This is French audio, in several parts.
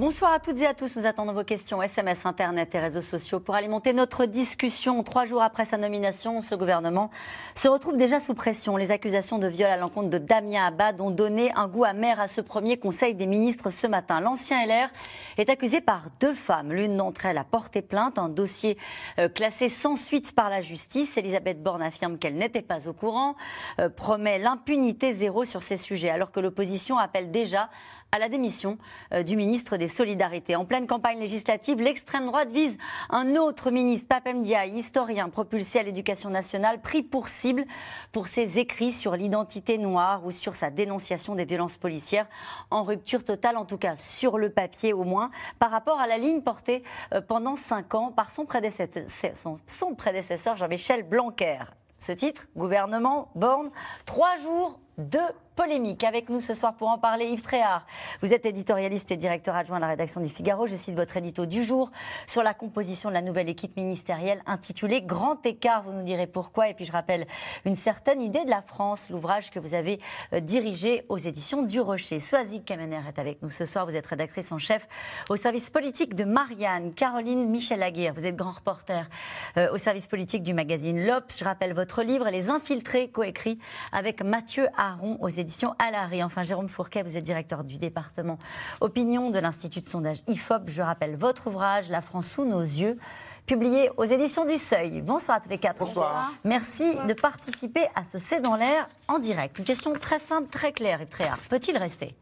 Bonsoir à toutes et à tous. Nous attendons vos questions SMS, Internet et réseaux sociaux pour alimenter notre discussion. Trois jours après sa nomination, ce gouvernement se retrouve déjà sous pression. Les accusations de viol à l'encontre de Damien Abad ont donné un goût amer à ce premier Conseil des ministres ce matin. L'ancien LR est accusé par deux femmes. L'une d'entre elles a porté plainte, un dossier euh, classé sans suite par la justice. Elisabeth Borne affirme qu'elle n'était pas au courant, euh, promet l'impunité zéro sur ces sujets, alors que l'opposition appelle déjà à la démission euh, du ministre des Solidarités. En pleine campagne législative, l'extrême droite vise un autre ministre, Papem Ndiaye, historien propulsé à l'éducation nationale, pris pour cible pour ses écrits sur l'identité noire ou sur sa dénonciation des violences policières, en rupture totale, en tout cas sur le papier au moins, par rapport à la ligne portée euh, pendant cinq ans par son prédécesseur, Jean-Michel Blanquer. Ce titre, gouvernement, borne, trois jours de polémique. Avec nous ce soir pour en parler, Yves Tréhard. Vous êtes éditorialiste et directeur adjoint à la rédaction du Figaro. Je cite votre édito du jour sur la composition de la nouvelle équipe ministérielle intitulée Grand écart. Vous nous direz pourquoi. Et puis je rappelle une certaine idée de la France, l'ouvrage que vous avez euh, dirigé aux éditions du Rocher. Soazic Kamener est avec nous ce soir. Vous êtes rédactrice en chef au service politique de Marianne. Caroline Michel Aguirre, vous êtes grand reporter euh, au service politique du magazine L'Obs. Je rappelle votre livre Les Infiltrés, coécrit avec Mathieu Aron aux éditions à l'arrêt. Enfin, Jérôme Fourquet, vous êtes directeur du département opinion de l'Institut de sondage IFOP. Je rappelle votre ouvrage, La France sous nos yeux publié aux éditions du Seuil. Bonsoir à tous les quatre. Bonsoir. Merci de participer à ce C'est dans l'air en direct. Une question très simple, très claire et très rare. Peut-il rester?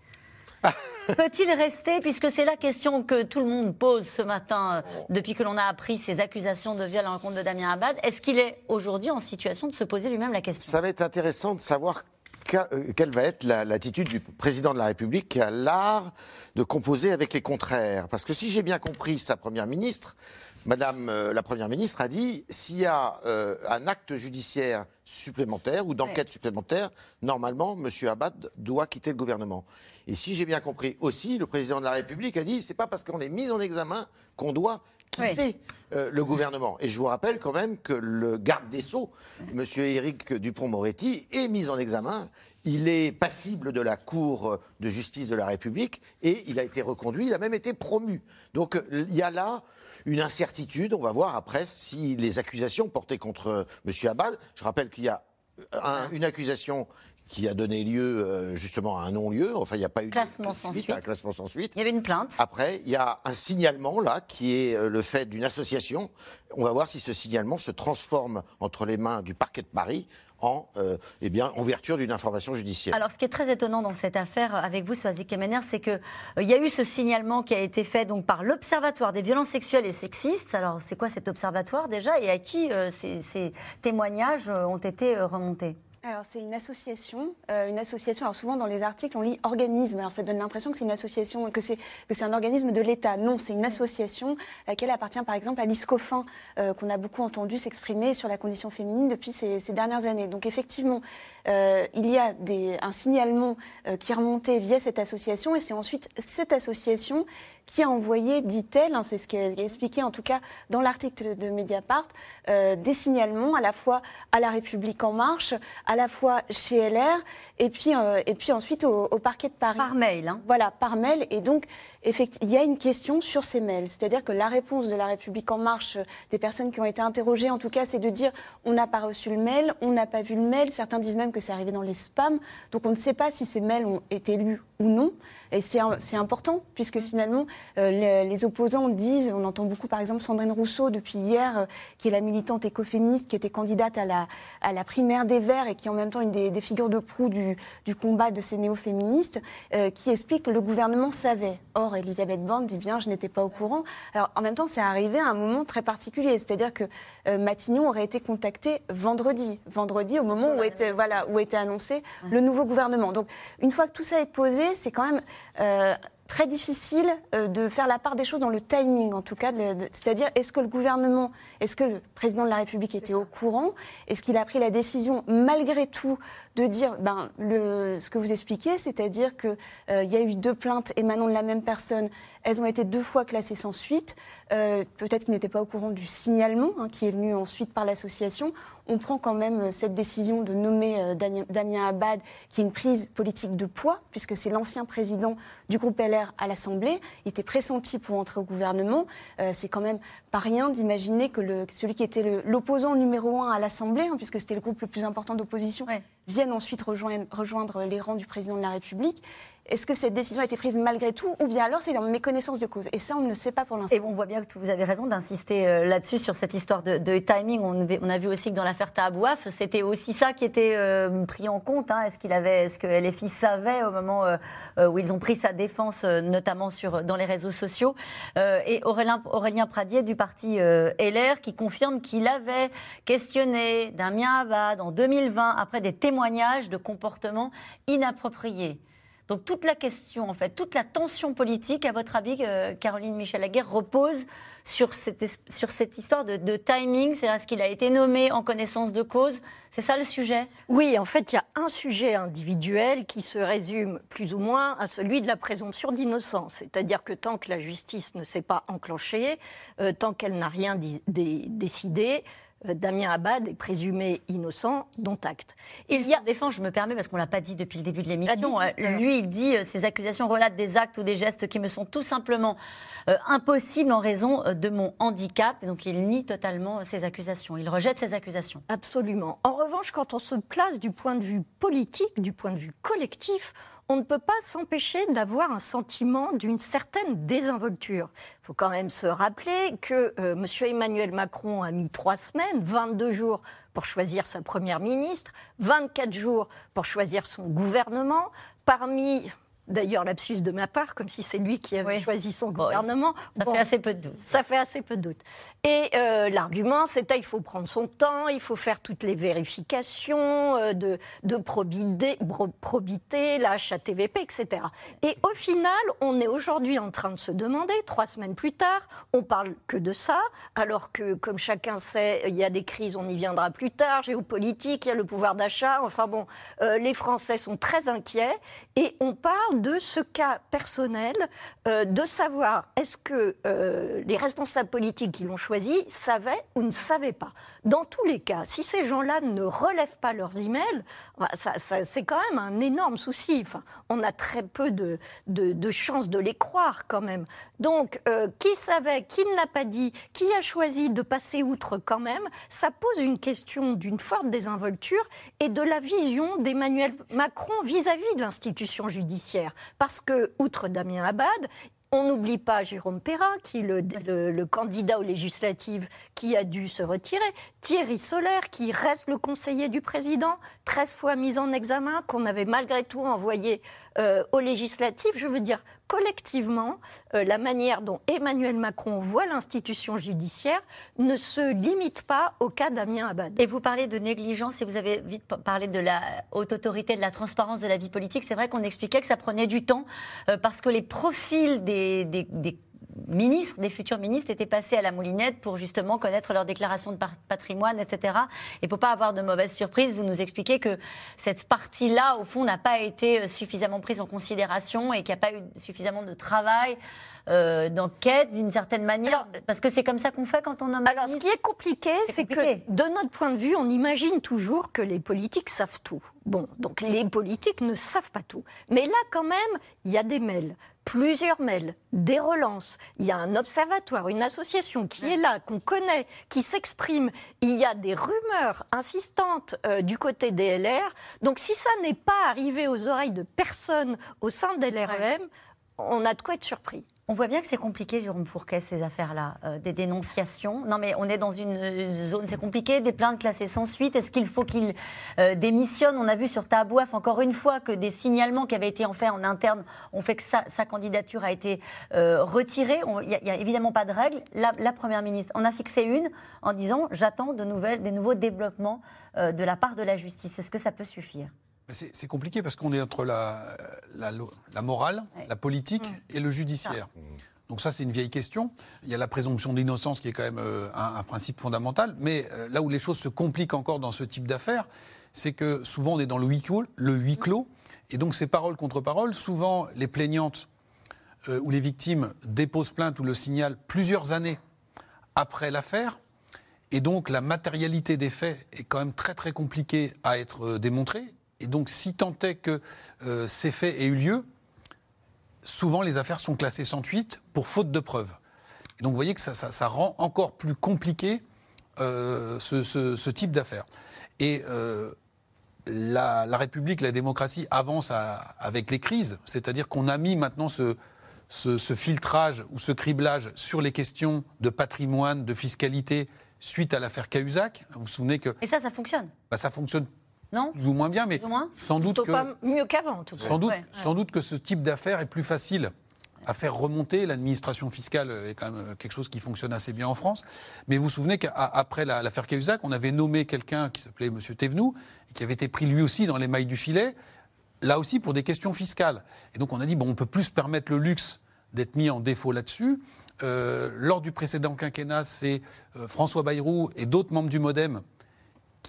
Peut-il rester, puisque c'est la question que tout le monde pose ce matin, euh, depuis que l'on a appris ces accusations de viol à l'encontre de Damien Abad, est-ce qu'il est aujourd'hui en situation de se poser lui-même la question? Ça va être intéressant de savoir quelle va être l'attitude du président de la République qui a l'art de composer avec les contraires? Parce que si j'ai bien compris sa première ministre, Madame euh, la Première ministre a dit s'il y a euh, un acte judiciaire supplémentaire ou d'enquête supplémentaire, normalement, M. Abad doit quitter le gouvernement. Et si j'ai bien compris aussi, le président de la République a dit c'est pas parce qu'on est mis en examen qu'on doit quitter le gouvernement. Et je vous rappelle quand même que le garde des Sceaux, M. Éric Dupont-Moretti, est mis en examen il est passible de la Cour de justice de la République et il a été reconduit, il a même été promu. Donc il y a là une incertitude. On va voir après si les accusations portées contre M. Abad, je rappelle qu'il y a une accusation qui a donné lieu euh, justement à un non-lieu. Enfin, il n'y a pas eu classement sans suite, un classement sans suite. Il y avait une plainte. Après, il y a un signalement là qui est euh, le fait d'une association. On va voir si ce signalement se transforme entre les mains du parquet de Paris en, euh, eh bien, en vertu d'une information judiciaire. Alors, ce qui est très étonnant dans cette affaire avec vous, Soazic Kemener, c'est qu'il il y a eu ce signalement qui a été fait donc, par l'Observatoire des violences sexuelles et sexistes. Alors, c'est quoi cet observatoire déjà et à qui ces, ces, témoignages ont été remontés? Alors c'est une association, euh, une association. Alors souvent dans les articles on lit organisme. Alors ça donne l'impression que c'est une association, que c'est que c'est un organisme de l'État. Non, c'est une association laquelle appartient par exemple à l'ISCOFIN euh, qu'on a beaucoup entendu s'exprimer sur la condition féminine depuis ces, ces dernières années. Donc effectivement, euh, il y a des, un signalement qui est remonté via cette association et c'est ensuite cette association qui a envoyé, dit-elle, hein, c'est ce qui est expliqué en tout cas dans l'article de Mediapart, euh, des signalements à la fois à la République en marche, à la fois chez LR, et puis, euh, et puis ensuite au, parquet de Paris. Par mail. Hein. Voilà, par mail. Et donc, il y a une question sur ces mails. C'est-à-dire que la réponse de la République en marche, des personnes qui ont été interrogées, en tout cas, c'est de dire on n'a pas reçu le mail, on n'a pas vu le mail. Certains disent même que c'est arrivé dans les spams. Donc on ne sait pas si ces mails ont été lus ou non. Et c'est important, puisque finalement, euh, les, opposants disent, on entend beaucoup par exemple Sandrine Rousseau depuis hier, euh, qui est la militante écoféministe, qui était candidate à la, primaire des Verts et qui est en même temps une des, figures de proue du, combat de ces néo-féministes, euh, qui explique que le gouvernement savait. Or, Elisabeth Borne dit bien, je n'étais pas au courant. Alors en même temps, c'est arrivé à un moment très particulier, c'est-à-dire que Matignon aurait été contacté vendredi, vendredi au moment où était, voilà, où était annoncé le nouveau gouvernement. Donc une fois que tout ça est posé, c'est quand même euh, très difficile euh, de faire la part des choses dans le timing, en tout cas. C'est-à-dire, est-ce que le gouvernement, est-ce que le président de la République était au courant? Est-ce qu'il a pris la décision, malgré tout, de dire ben, le, ce que vous expliquez, c'est-à-dire qu'il euh, y a eu deux plaintes émanant de la même personne, elles ont été deux fois classées sans suite. Euh, peut-être qu'il n'était pas au courant du signalement hein, qui est venu ensuite par l'association. On prend quand même cette décision de nommer euh, Damien Abad, qui est une prise politique de poids, puisque c'est l'ancien président du groupe LR à l'Assemblée. Il était pressenti pour entrer au gouvernement. Euh, c'est quand même pas rien d'imaginer que celui qui était l'opposant numéro un à l'Assemblée, hein, puisque c'était le groupe le plus important d'opposition, vienne ensuite rejoindre, les rangs du président de la République. Est-ce que cette décision a été prise malgré tout ou bien alors c'est en méconnaissance de cause? Et ça, on ne le sait pas pour l'instant. Et on voit bien que vous avez raison d'insister euh, là-dessus, sur cette histoire de, timing. On, a vu aussi que dans l'affaire Tahabouaf, c'était aussi ça qui était euh, pris en compte. Hein. Est-ce qu'il avait, est-ce que LFI savait au moment euh, où ils ont pris sa défense, notamment sur, dans les réseaux sociaux? Et Aurélien, Aurélien, Pradier du parti LR qui confirme qu'il avait questionné Damien Abad en 2020 après des témoignages de comportements inappropriés. Donc toute la question, en fait, toute la tension politique, à votre avis, euh, Caroline Michel-Laguerre, repose sur cette, sur cette histoire de, timing C'est à ce qu'il a été nommé en connaissance de cause? C'est ça le sujet? Oui, en fait, il y a un sujet individuel qui se résume plus ou moins à celui de la présomption d'innocence. C'est-à-dire que tant que la justice ne s'est pas enclenchée, euh, tant qu'elle n'a rien décidé, Damien Abad est présumé innocent, dont acte. Il y a défend, je me permets parce qu'on l'a pas dit depuis le début de l'émission. Euh, lui, il dit euh, ces accusations relatent des actes ou des gestes qui me sont tout simplement impossibles en raison de mon handicap. Donc il nie totalement ces accusations. Il rejette ces accusations. Absolument. En revanche, quand on se place du point de vue politique, du point de vue collectif, on ne peut pas s'empêcher d'avoir un sentiment d'une certaine désinvolture. Il faut quand même se rappeler que euh, M. Emmanuel Macron a mis trois semaines, 22 jours pour choisir sa première ministre, 24 jours pour choisir son gouvernement. Parmi D'ailleurs, lapsus de ma part, comme si c'est lui qui avait choisi son gouvernement. Ça fait assez peu de doute. Ça fait assez peu de doute. Et euh, l'argument, c'était il faut prendre son temps, il faut faire toutes les vérifications euh, de, de probité, probité, la HATVP, etc. Et au final, on est aujourd'hui en train de se demander, trois semaines plus tard, on parle que de ça, alors que, comme chacun sait, il y a des crises, on y viendra plus tard, géopolitique, il y a le pouvoir d'achat, enfin bon, euh, les Français sont très inquiets, et on parle de ce cas personnel, euh, de savoir est-ce que euh, les responsables politiques qui l'ont choisi savaient ou ne savaient pas. Dans tous les cas, si ces gens-là ne relèvent pas leurs emails, bah, c'est quand même un énorme souci. On a très peu de, chances de les croire quand même. Donc, euh, qui savait, qui ne l'a pas dit, qui a choisi de passer outre quand même, ça pose une question d'une forte désinvolture et de la vision d'Emmanuel Macron vis à -vis de l'institution judiciaire. Parce que, outre Damien Abad, on n'oublie pas Jérôme Perrin, qui est le, candidat aux législatives qui a dû se retirer. Thierry Solaire, qui reste le conseiller du président, 13 fois mis en examen, qu'on avait malgré tout envoyé euh, aux législatives. Je veux dire, collectivement, euh, la manière dont Emmanuel Macron voit l'institution judiciaire ne se limite pas au cas Damien Abad. Et vous parlez de négligence et vous avez vite parlé de la haute autorité, de la transparence de la vie politique. C'est vrai qu'on expliquait que ça prenait du temps euh, parce que les profils des, des ministres, des futurs ministres, étaient passés à la moulinette pour justement connaître leur déclaration de patrimoine, etc. Et pour pas avoir de mauvaises surprises, vous nous expliquez que cette partie-là, au fond, n'a pas été euh, suffisamment prise en considération et qu'il n'y a pas eu suffisamment de travail. Euh, d'enquête d'une certaine manière Parce que c'est comme ça qu'on fait quand on nomme Alors, ce qui est compliqué, c'est que de notre point de vue, on imagine toujours que les politiques savent tout. Bon, donc les politiques ne savent pas tout. Mais là, quand même, il y a des mails plusieurs mails, des relances. Il y a un observatoire, une association qui est là, qu'on connaît, qui s'exprime. Il y a des rumeurs insistantes euh, du côté des LR. Donc si ça n'est pas arrivé aux oreilles de personne au sein des LREM, on a de quoi être surpris. On voit bien que c'est compliqué, Jérôme Fourquet, ces affaires-là, euh, des dénonciations. Non, mais on est dans une zone, c'est compliqué, des plaintes classées sans suite. Est-ce qu'il faut qu'il euh, démissionne? On a vu sur Tabouaf, encore une fois, que des signalements qui avaient été en fait en interne ont fait que sa, candidature a été euh, retirée. Il n'y a, évidemment pas de règle. La, la, Première ministre en a fixé une en disant J'attends de nouvelles, des nouveaux développements de la part de la justice. Est-ce que ça peut suffire? C'est compliqué parce qu'on est entre la, la, morale, la politique mmh. et le judiciaire. Mmh. Donc ça, c'est une vieille question. Il y a la présomption d'innocence qui est quand même euh, un, principe fondamental. Mais euh, là où les choses se compliquent encore dans ce type d'affaires, c'est que souvent on est dans le huis clos, le huis clos et donc c'est parole contre parole. Souvent, les plaignantes euh, ou les victimes déposent plainte ou le signalent plusieurs années après l'affaire. Et donc la matérialité des faits est quand même très très compliquée à être démontrée. Et donc si tant est que ces faits aient eu lieu, souvent les affaires sont classées sans fuite pour faute de preuves. Et donc vous voyez que ça, rend encore plus compliqué euh, ce, type d'affaires. Et euh, la, République, la démocratie avance avec les crises, c'est-à-dire qu'on a mis maintenant ce, filtrage ou ce criblage sur les questions de patrimoine, de fiscalité suite à l'affaire Cahuzac. Vous vous souvenez que... Et ça, ça fonctionne bah, Ça fonctionne non Plus ou moins bien, mais sans doute que. Pas mieux qu'avant, tout sans doute, sans doute que ce type d'affaires est plus facile à faire remonter. L'administration fiscale est quand même quelque chose qui fonctionne assez bien en France. Mais vous vous souvenez qu'après l'affaire Cahuzac, on avait nommé quelqu'un qui s'appelait M. Thévenoud, et qui avait été pris lui aussi dans les mailles du filet, là aussi pour des questions fiscales. Et donc on a dit, bon, on peut plus se permettre le luxe d'être mis en défaut là-dessus. Euh, lors du précédent quinquennat, c'est euh, François Bayrou et d'autres membres du Modem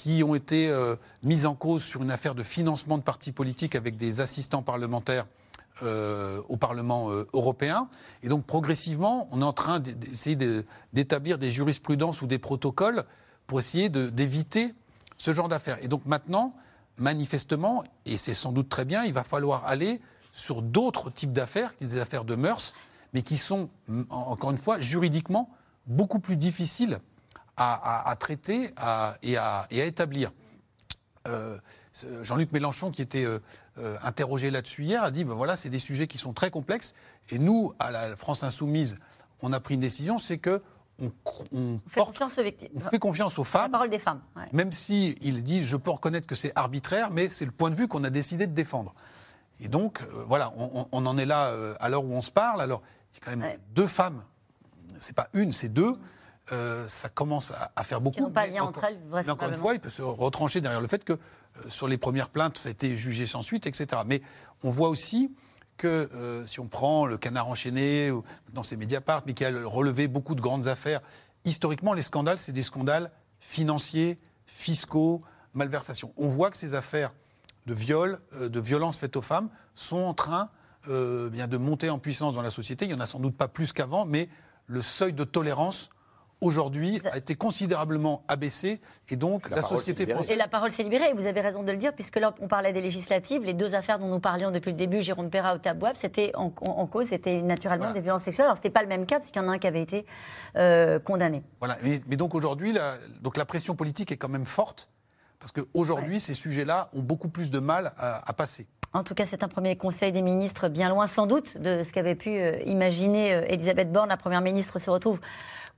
qui ont été euh, mises en cause sur une affaire de financement de partis politiques avec des assistants parlementaires euh, au Parlement euh, européen. Et donc progressivement, on est en train d'essayer d'établir des jurisprudences ou des protocoles pour essayer d'éviter ce genre d'affaires. Et donc maintenant, manifestement, et c'est sans doute très bien, il va falloir aller sur d'autres types d'affaires, des affaires de mœurs, mais qui sont, encore une fois, juridiquement beaucoup plus difficiles à, traiter et, à, établir. Euh, Jean-Luc Mélenchon, qui était euh, euh, interrogé là-dessus hier, a dit ben voilà, c'est des sujets qui sont très complexes. Et nous, à la France Insoumise, on a pris une décision c'est que on, fait confiance aux victimes. On fait confiance aux femmes. La parole des femmes. Même si il dit je peux reconnaître que c'est arbitraire, mais c'est le point de vue qu'on a décidé de défendre. Et donc, voilà, on, en est là à l'heure où on se parle. Alors, il y a quand même deux femmes. C'est pas une, c'est deux. Euh, ça commence à, faire beaucoup. Qui pas lien entre elles, mais encore une fois, il peut se retrancher derrière le fait que euh, sur les premières plaintes, ça a été jugé sans suite, etc. Mais on voit aussi que euh, si on prend le canard enchaîné, dans ces Mediapart, mais qui a relevé beaucoup de grandes affaires, historiquement, les scandales, c'est des scandales financiers, fiscaux, malversations. On voit que ces affaires de viol, de violence faites aux femmes, sont en train bien de monter en puissance dans la société. Il n'y en a sans doute pas plus qu'avant, mais le seuil de tolérance aujourd'hui a été considérablement abaissée et donc la, société française. Et la parole s'est libérée, vous avez raison de le dire, puisque là on parlait des législatives, les deux affaires dont nous parlions depuis le début, Jérôme Perra ou Tabouab, c'était en, cause, c'était naturellement des violences sexuelles. Alors c'était pas le même cas, puisqu'il y en a un qui avait été euh, condamné. Voilà, mais, donc aujourd'hui, la, donc la pression politique est quand même forte, parce qu'aujourd'hui, ces sujets-là ont beaucoup plus de mal à, passer. En tout cas, c'est un premier conseil des ministres bien loin sans doute de ce qu'avait pu euh, imaginer euh, Elisabeth Borne. La première ministre se retrouve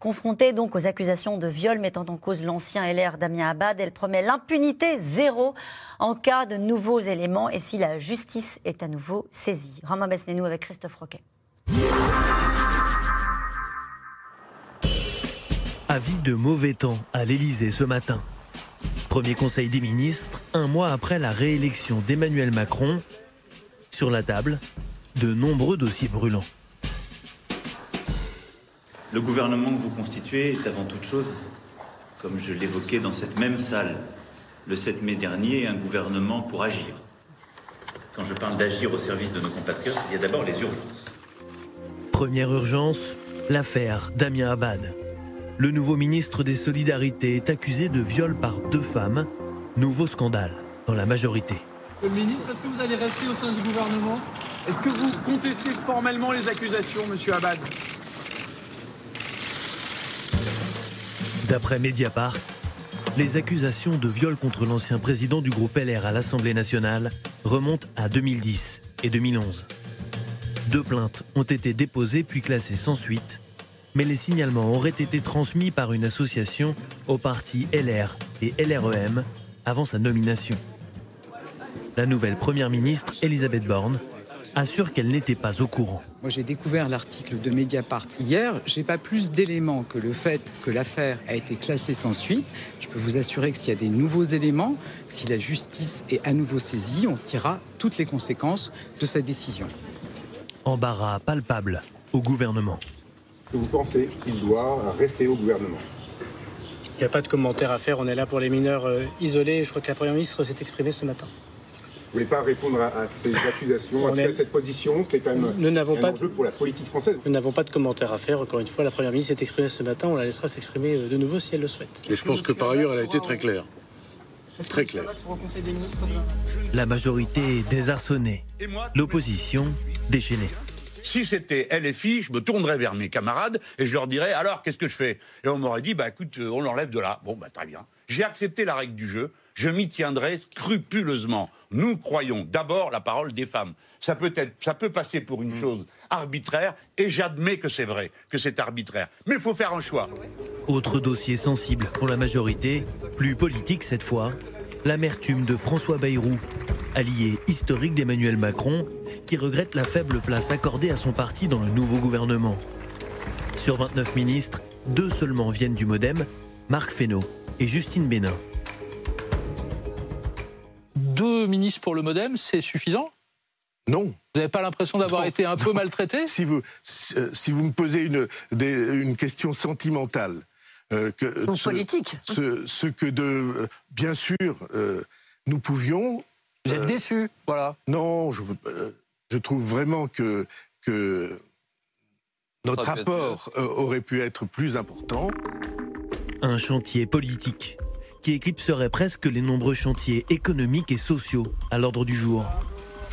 Confrontée donc aux accusations de viol mettant en cause l'ancien LR Damien Abad, elle promet l'impunité zéro en cas de nouveaux éléments et si la justice est à nouveau saisie. Romain Besnénou avec Christophe Roquet. Avis de mauvais temps à l'Elysée ce matin. Premier conseil des ministres, un mois après la réélection d'Emmanuel Macron. Sur la table, de nombreux dossiers brûlants. Le gouvernement que vous constituez est avant toute chose, comme je l'évoquais dans cette même salle le 7 mai dernier, un gouvernement pour agir. Quand je parle d'agir au service de nos compatriotes, il y a d'abord les urgences. Première urgence, l'affaire Damien Abad. Le nouveau ministre des Solidarités est accusé de viol par deux femmes. Nouveau scandale dans la majorité. Le ministre, est-ce que vous allez rester au sein du gouvernement? Est-ce que vous contestez formellement les accusations, monsieur Abad? D'après Mediapart, les accusations de viol contre l'ancien président du groupe LR à l'Assemblée nationale remontent à 2010 et 2011. Deux plaintes ont été déposées puis classées sans suite, mais les signalements auraient été transmis par une association aux partis LR et LREM avant sa nomination. La nouvelle première ministre, Elisabeth Borne, assure qu'elle n'était pas au courant. Moi, j'ai découvert l'article de Mediapart hier. J'ai pas plus d'éléments que le fait que l'affaire a été classée sans suite. Je peux vous assurer que s'il y a des nouveaux éléments, si la justice est à nouveau saisie, on tirera toutes les conséquences de cette décision. Embarras palpable au gouvernement. Vous pensez qu'il doit rester au gouvernement Il n'y a pas de commentaire à faire. On est là pour les mineurs euh, isolés. Je crois que la Première ministre s'est exprimée ce matin. Vous voulez pas répondre à, à ces accusations, tout est- cette position, c'est quand même Nous n'avons un pas- enjeu pour la politique française. Nous n'avons pas de commentaire à faire. Encore une fois, la Première ministre s'est exprimée ce matin. On la laissera s'exprimer euh, de nouveau si elle le souhaite. Et je pense que par ailleurs, elle a été très claire. Très claire. La majorité est désarçonnée, l'opposition déchaînée. Si c'était LFI, je me tournerais vers mes camarades et je leur dirais alors qu'est-ce que je fais? Et on m'aurait dit bah écoute, euh, on l'enlève de là. Bon bah très bien. J'ai accepté la règle du jeu. Je m'y tiendrai scrupuleusement. Nous croyons d'abord la parole des femmes. Ça peut être, ça peut passer pour une chose arbitraire et j'admets que c'est vrai, que c'est arbitraire. Mais il faut faire un choix. Autre dossier sensible pour la majorité, plus politique cette fois, l'amertume de François Bayrou, allié historique d'Emmanuel Macron, qui regrette la faible place accordée à son parti dans le nouveau gouvernement. Sur 29 ministres, deux seulement viennent du Modem, Marc Fesneau et Justine Bénin. Deux ministres pour le modem, c'est suffisant? Non. Vous n'avez pas l'impression d'avoir été un peu maltraité? Si vous, si, euh, si vous me posez une, des- une question sentimentale, euh, que, Ou ce- politique. ce, ce que de, euh, bien sûr, euh, nous pouvions. Vous êtes euh, déçu, voilà. Non, je, euh, je trouve vraiment que, que notre apport euh, aurait pu être plus important. Un chantier politique qui éclipserait presque les nombreux chantiers économiques et sociaux à l'ordre du jour.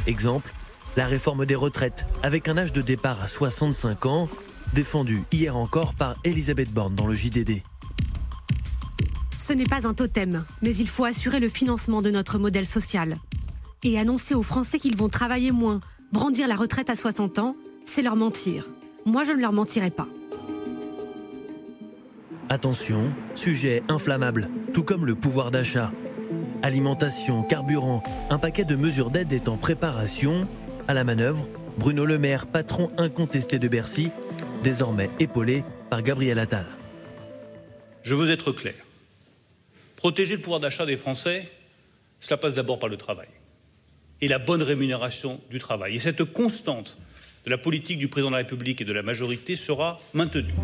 Exemple, la réforme des retraites avec un âge de départ à 65 ans, défendu hier encore par Elisabeth Borne dans le JDD. Ce n'est pas un totem, mais il faut assurer le financement de notre modèle social. Et annoncer aux Français qu'ils vont travailler moins, brandir la retraite à 60 ans, c'est leur mentir. Moi, je ne leur mentirai pas. Attention, sujet inflammable, tout comme le pouvoir d'achat. Alimentation, carburant, un paquet de mesures d'aide est en préparation. À la manœuvre, Bruno Le Maire, patron incontesté de Bercy, désormais épaulé par Gabriel Attal. Je veux être clair. Protéger le pouvoir d'achat des Français, cela passe d'abord par le travail et la bonne rémunération du travail. Et cette constante de la politique du président de la République et de la majorité sera maintenue.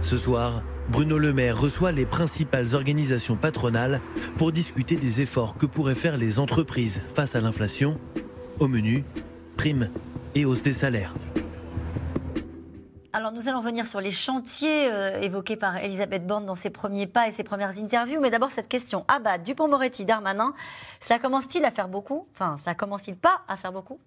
Ce soir, Bruno Le Maire reçoit les principales organisations patronales pour discuter des efforts que pourraient faire les entreprises face à l'inflation. Au menu, primes et hausse des salaires. Alors nous allons venir sur les chantiers euh, évoqués par Elisabeth Borne dans ses premiers pas et ses premières interviews. Mais d'abord cette question. Abad, Dupont-Moretti, Darmanin, cela commence-t-il à faire beaucoup? Enfin, cela commence-t-il pas à faire beaucoup?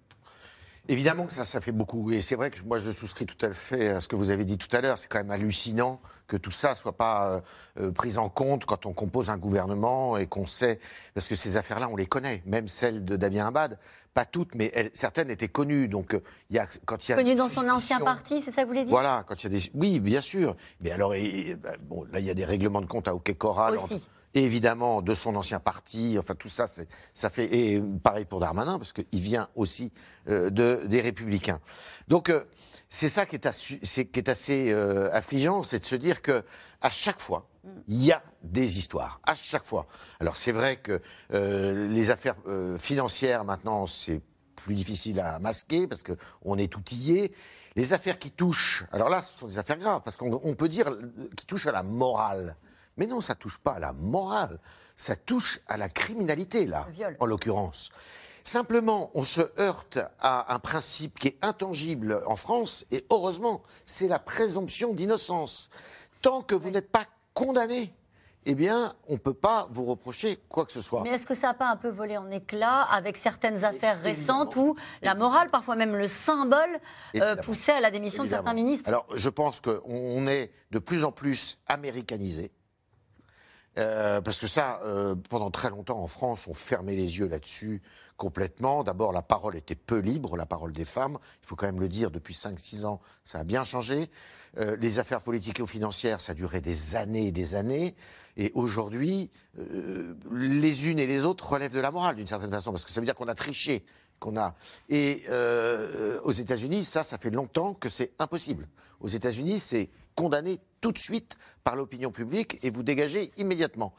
Évidemment que ça, ça fait beaucoup. Et c'est vrai que moi, je souscris tout à fait à ce que vous avez dit tout à l'heure. C'est quand même hallucinant que tout ça soit pas euh, euh, pris en compte quand on compose un gouvernement et qu'on sait. Parce que ces affaires-là, on les connaît. Même celle de Damien Abad. Pas toutes, mais elles- certaines étaient connues. Donc, euh, il y a, quand il y a. Connu dans son ancien parti, c'est ça que vous voulez dire? Voilà, quand il y a des. Oui, bien sûr. Mais alors, et- bah, bon, là, il y a des règlements de compte à Hockey Coral. Aussi. Évidemment, de son ancien parti. Enfin, tout ça, ça fait. Et pareil pour Darmanin, parce qu'il vient aussi euh, de, des Républicains. Donc, euh, c'est ça qui est, assez euh, affligeant, c'est de se dire que à chaque fois, il y a des histoires. À chaque fois. Alors, c'est vrai que les affaires financières, maintenant, c'est plus difficile à masquer parce qu'on est outillé. Les affaires qui touchent, alors là, ce sont des affaires graves parce qu'on on peut dire qui touchent à la morale. Mais non, ça touche pas à la morale, ça touche à la criminalité, là, en l'occurrence. Simplement, on se heurte à un principe qui est intangible en France, et heureusement, c'est la présomption d'innocence. Tant que vous n'êtes pas condamné, eh bien, on ne peut pas vous reprocher quoi que ce soit. Mais est-ce que ça n'a pas un peu volé en éclats avec certaines affaires récentes où la morale, parfois même le symbole, euh, poussait à la démission de certains ministres? Alors, je pense qu'on on est de plus en plus américanisé. Euh, parce que ça, euh, pendant très longtemps en France, on fermait les yeux là-dessus complètement. D'abord, la parole était peu libre, la parole des femmes. Il faut quand même le dire, depuis 5-6 ans, ça a bien changé. Euh, les affaires politiques et financières, ça duré des années et des années. Et aujourd'hui, les unes et les autres relèvent de la morale d'une certaine façon, parce que ça veut dire qu'on a triché qu'on a. Et aux États-Unis, ça, ça fait longtemps que c'est impossible. Aux États-Unis, c'est condamné tout de suite par l'opinion publique et vous dégagez immédiatement.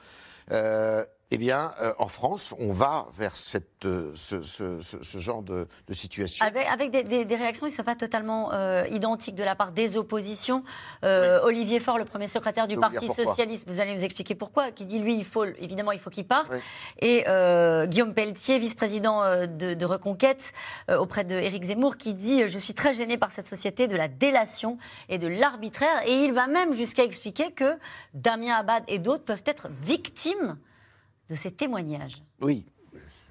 Euh, eh bien, euh, en France, on va vers cette, euh, ce, ce- ce- ce genre de, de situation. Avec, avec des, des- des réactions qui ne sont pas totalement euh, identiques de la part des oppositions. Euh, Olivier Faure, le premier secrétaire du Parti. Socialiste, vous allez nous expliquer pourquoi, qui dit lui, il faut, évidemment, il faut qu'il parte. Oui. Et euh, Guillaume Pelletier, vice-président de, de Reconquête, euh, auprès de Éric Zemmour, qui dit Je suis très gêné par cette société de la délation et de l'arbitraire. Et il va même jusqu'à expliquer que Damien Abad et d'autres peuvent être victimes de ces témoignages. Oui.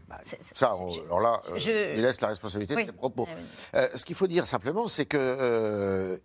Bah, ça, on- alors là, euh, je- je lui laisse la responsabilité Oui. de ses propos. Eh oui. Euh, ce qu'il faut dire simplement, c'est que, euh,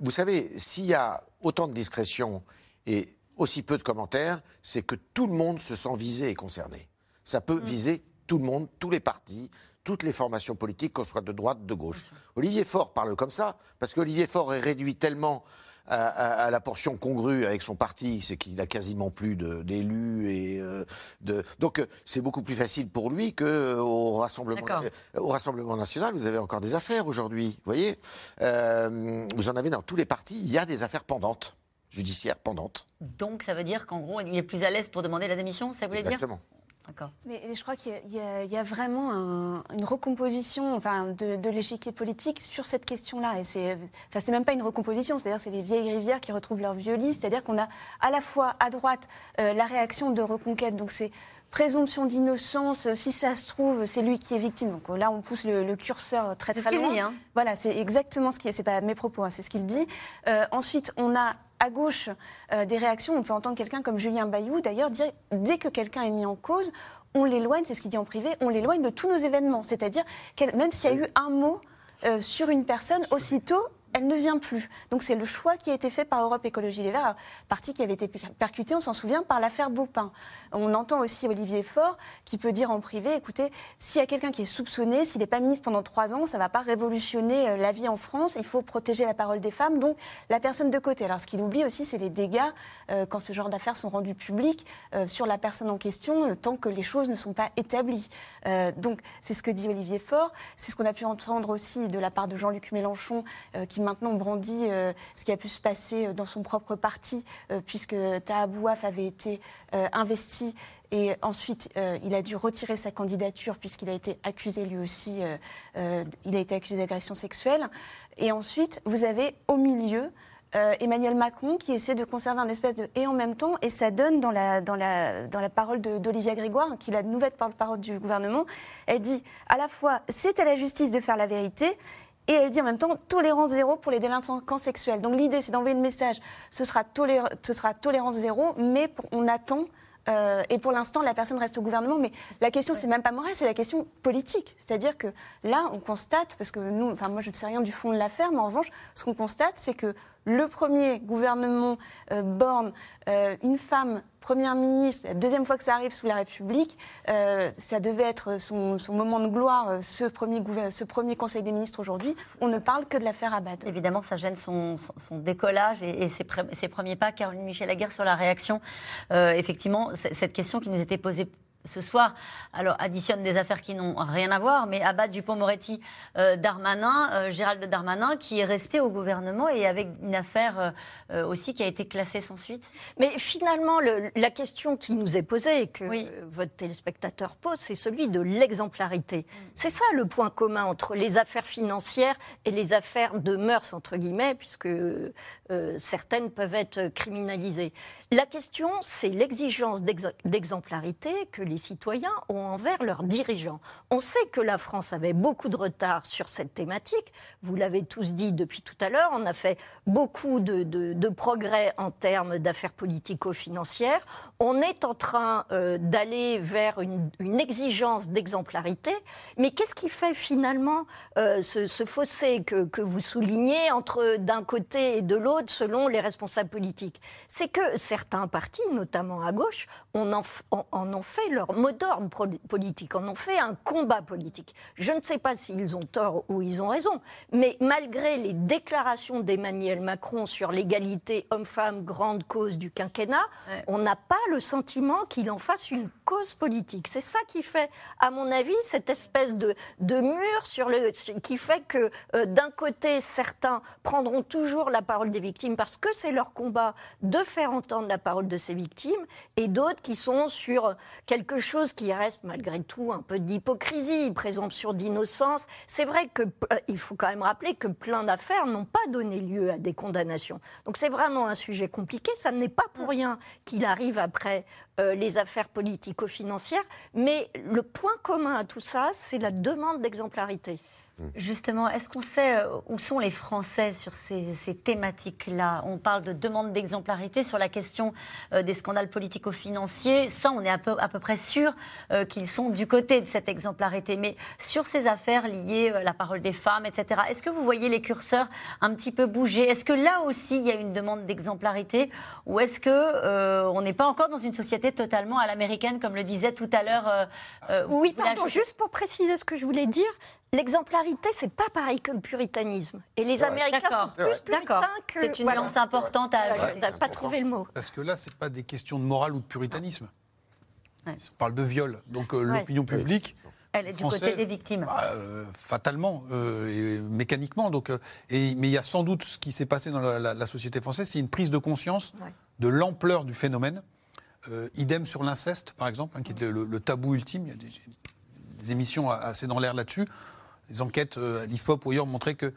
vous savez, s'il y a autant de discrétion et aussi peu de commentaires, c'est que tout le monde se sent visé et concerné. Ça peut Mm. viser tout le monde, tous les partis, toutes les formations politiques, qu'on soit de droite, de gauche. Olivier Faure parle comme ça, parce qu'Olivier Faure est réduit tellement à, à- à la portion congrue avec son parti, c'est qu'il a quasiment plus d'élus et euh, de donc euh, c'est beaucoup plus facile pour lui que euh, au rassemblement au rassemblement national. Vous avez encore des affaires aujourd'hui, vous voyez. Euh, vous en avez dans tous les partis. Il y a des affaires pendantes, judiciaires pendantes. Donc ça veut dire qu'en gros, il est plus à l'aise pour demander la démission, ça voulait dire? Exactement. D'accord. Mais je crois qu'il y a- y, y vraiment un- une recomposition enfin, de, de l'échiquier politique sur cette question-là. Et c'est, enfin, c'est même pas une recomposition, c'est-à-dire c'est les vieilles rivières qui retrouvent leur vieux lit. C'est-à-dire qu'on a à la fois à droite euh, la réaction de Reconquête, donc c'est présomption d'innocence, si ça se trouve, c'est lui qui est victime. Donc euh, là, on pousse le, le curseur très très ce loin. dit, hein. Voilà, c'est exactement ce qui est. C'est pas mes propos, hein, c'est ce qu'il dit. Euh, ensuite, on a à gauche euh, des réactions. On peut entendre quelqu'un comme Julien Bayou, d'ailleurs, dire dès que quelqu'un est mis en cause, on l'éloigne. C'est ce qu'il dit en privé. On l'éloigne de tous nos événements. C'est-à-dire, même s'il y a eu un mot euh, sur une personne, aussitôt. Elle ne vient plus. Donc c'est le choix qui a été fait par Europe Écologie Les Verts, parti qui avait été per- percuté, on s'en souvient, par l'affaire Baupin. On entend aussi Olivier Faure qui peut dire en privé, écoutez, s'il y a quelqu'un qui est soupçonné, s'il n'est pas ministre pendant trois ans, ça ne va pas révolutionner euh, la vie en France, il faut protéger la parole des femmes, donc la personne de côté. Alors ce qu'il oublie aussi, c'est les dégâts euh, quand ce genre d'affaires sont rendues publiques euh, sur la personne en question, euh, tant que les choses ne sont pas établies. Donc c'est ce que dit Olivier Faure, c'est ce qu'on a pu entendre aussi de la part de Jean-Luc Mélenchon, qui maintenant brandit euh, ce qui a pu se passer euh, dans son propre parti, euh, puisque Taha Bouaf avait été investi et ensuite, il a dû retirer sa candidature puisqu'il a été accusé lui aussi, il a été accusé d'agression sexuelle. Et ensuite, vous avez au milieu Emmanuel Macron qui essaie de conserver un espèce de et en même temps, et ça donne dans la, dans la, dans la parole d'Olivia Grégoire, qui est la nouvelle porte-parole du gouvernement, elle dit à la fois c'est à la justice de faire la vérité. Et elle dit en même temps tolérance zéro pour les délinquants sexuels. Donc l'idée, c'est d'envoyer le message ce sera, toléra- ce sera tolérance zéro, mais pour- on attend euh, et pour l'instant, la personne reste au gouvernement. Mais la question, c'est même pas morale, c'est la question politique. C'est-à-dire que là, on constate, parce que nous, enfin moi, je ne sais rien du fond de l'affaire, mais en revanche, ce qu'on constate, c'est que le premier gouvernement euh, Borne, euh, une femme première ministre, la deuxième fois que ça arrive sous la République, euh, ça devait être son, moment de gloire, ce premier, Conseil des ministres aujourd'hui. On ne parle que de l'affaire Abad. Évidemment, ça gêne son, décollage et, ses, pre- ses premiers pas. Caroline Michel-Aguerre sur la réaction. Effectivement, cette question qui nous était posée ce soir, alors additionne des affaires qui n'ont rien à voir, mais Abad Dupont-Moretti, euh, Darmanin, euh, Gérald Darmanin, qui est resté au gouvernement et avec une affaire euh, aussi qui a été classée sans suite. Mais finalement, le- la question qui nous est posée et que votre téléspectateur pose, c'est celui de l'exemplarité. C'est ça le point commun entre les affaires financières et les affaires de mœurs, entre guillemets, puisque certaines peuvent être criminalisées. La question, c'est l'exigence d'ex- d'exemplarité que les citoyens ont envers leurs dirigeants. On sait que la France avait beaucoup de retard sur cette thématique. Vous l'avez tous dit depuis tout à l'heure. On a fait beaucoup de, de- progrès en termes d'affaires politico-financières. On est en train euh, d'aller vers une, exigence d'exemplarité. Mais qu'est-ce qui fait finalement euh, ce, fossé que, que vous soulignez entre d'un côté et de l'autre selon les responsables politiques? C'est que certains partis, notamment à gauche, en, en ont fait leur mot d'ordre pro- politique, en ont fait un combat politique. Je ne sais pas s'ils ont tort ou ils ont raison, mais malgré les déclarations d'Emmanuel Macron sur l'égalité homme-femme, grande cause du quinquennat, on n'a pas le sentiment qu'il en fasse une cause politique. C'est ça qui fait, à mon avis, cette espèce de, de mur sur le, qui fait que euh, d'un côté, certains prendront toujours la parole des victimes parce que c'est leur combat de faire entendre la parole de ces victimes, et d'autres qui sont sur quelque chose qui reste malgré tout un peu d'hypocrisie, présomption d'innocence. C'est vrai que euh, il faut quand même rappeler que plein d'affaires n'ont pas donné lieu à des condamnations. Donc c'est vraiment un sujet compliqué. Ça n'est pas pour rien qu'il arrive après euh, les affaires politico-financières. Mais le point commun à tout ça, c'est la demande d'exemplarité. Justement, est-ce qu'on sait euh, où sont les Français sur ces, ces thématiques-là? On parle de demande d'exemplarité sur la question euh, des scandales politico-financiers. Ça, on est à peu, à peu près sûr euh, qu'ils sont du côté de cette exemplarité. Mais sur ces affaires liées à la parole des femmes, etc., est-ce que vous voyez les curseurs un petit peu bouger? Est-ce que là aussi, il y a une demande d'exemplarité? Ou est-ce que on n'est pas encore dans une société totalement à l'américaine, comme le disait tout à l'heure Oui, pardon, juste pour préciser ce que je veux dire, L'exemplarité, c'est pas pareil que le puritanisme. Et les Américains sont plus puritains que. C'est une nuance importante à ajouter. pas trouvé le mot. Parce que là, c'est pas des questions de morale ou de puritanisme. On parle de viol. Donc euh, Ouais. l'opinion publique. Elle est du côté des victimes. bah, euh, fatalement euh, et mécaniquement. Donc, euh, et, mais il y a sans doute ce qui s'est passé dans la, la- la société française, c'est une prise de conscience de l'ampleur du phénomène. Euh, idem sur l'inceste, par exemple, hein, qui est le, le- le tabou ultime. Il y a des, des émissions assez dans l'air là-dessus. Les enquêtes euh, à l'IFOP ou ailleurs ont montré que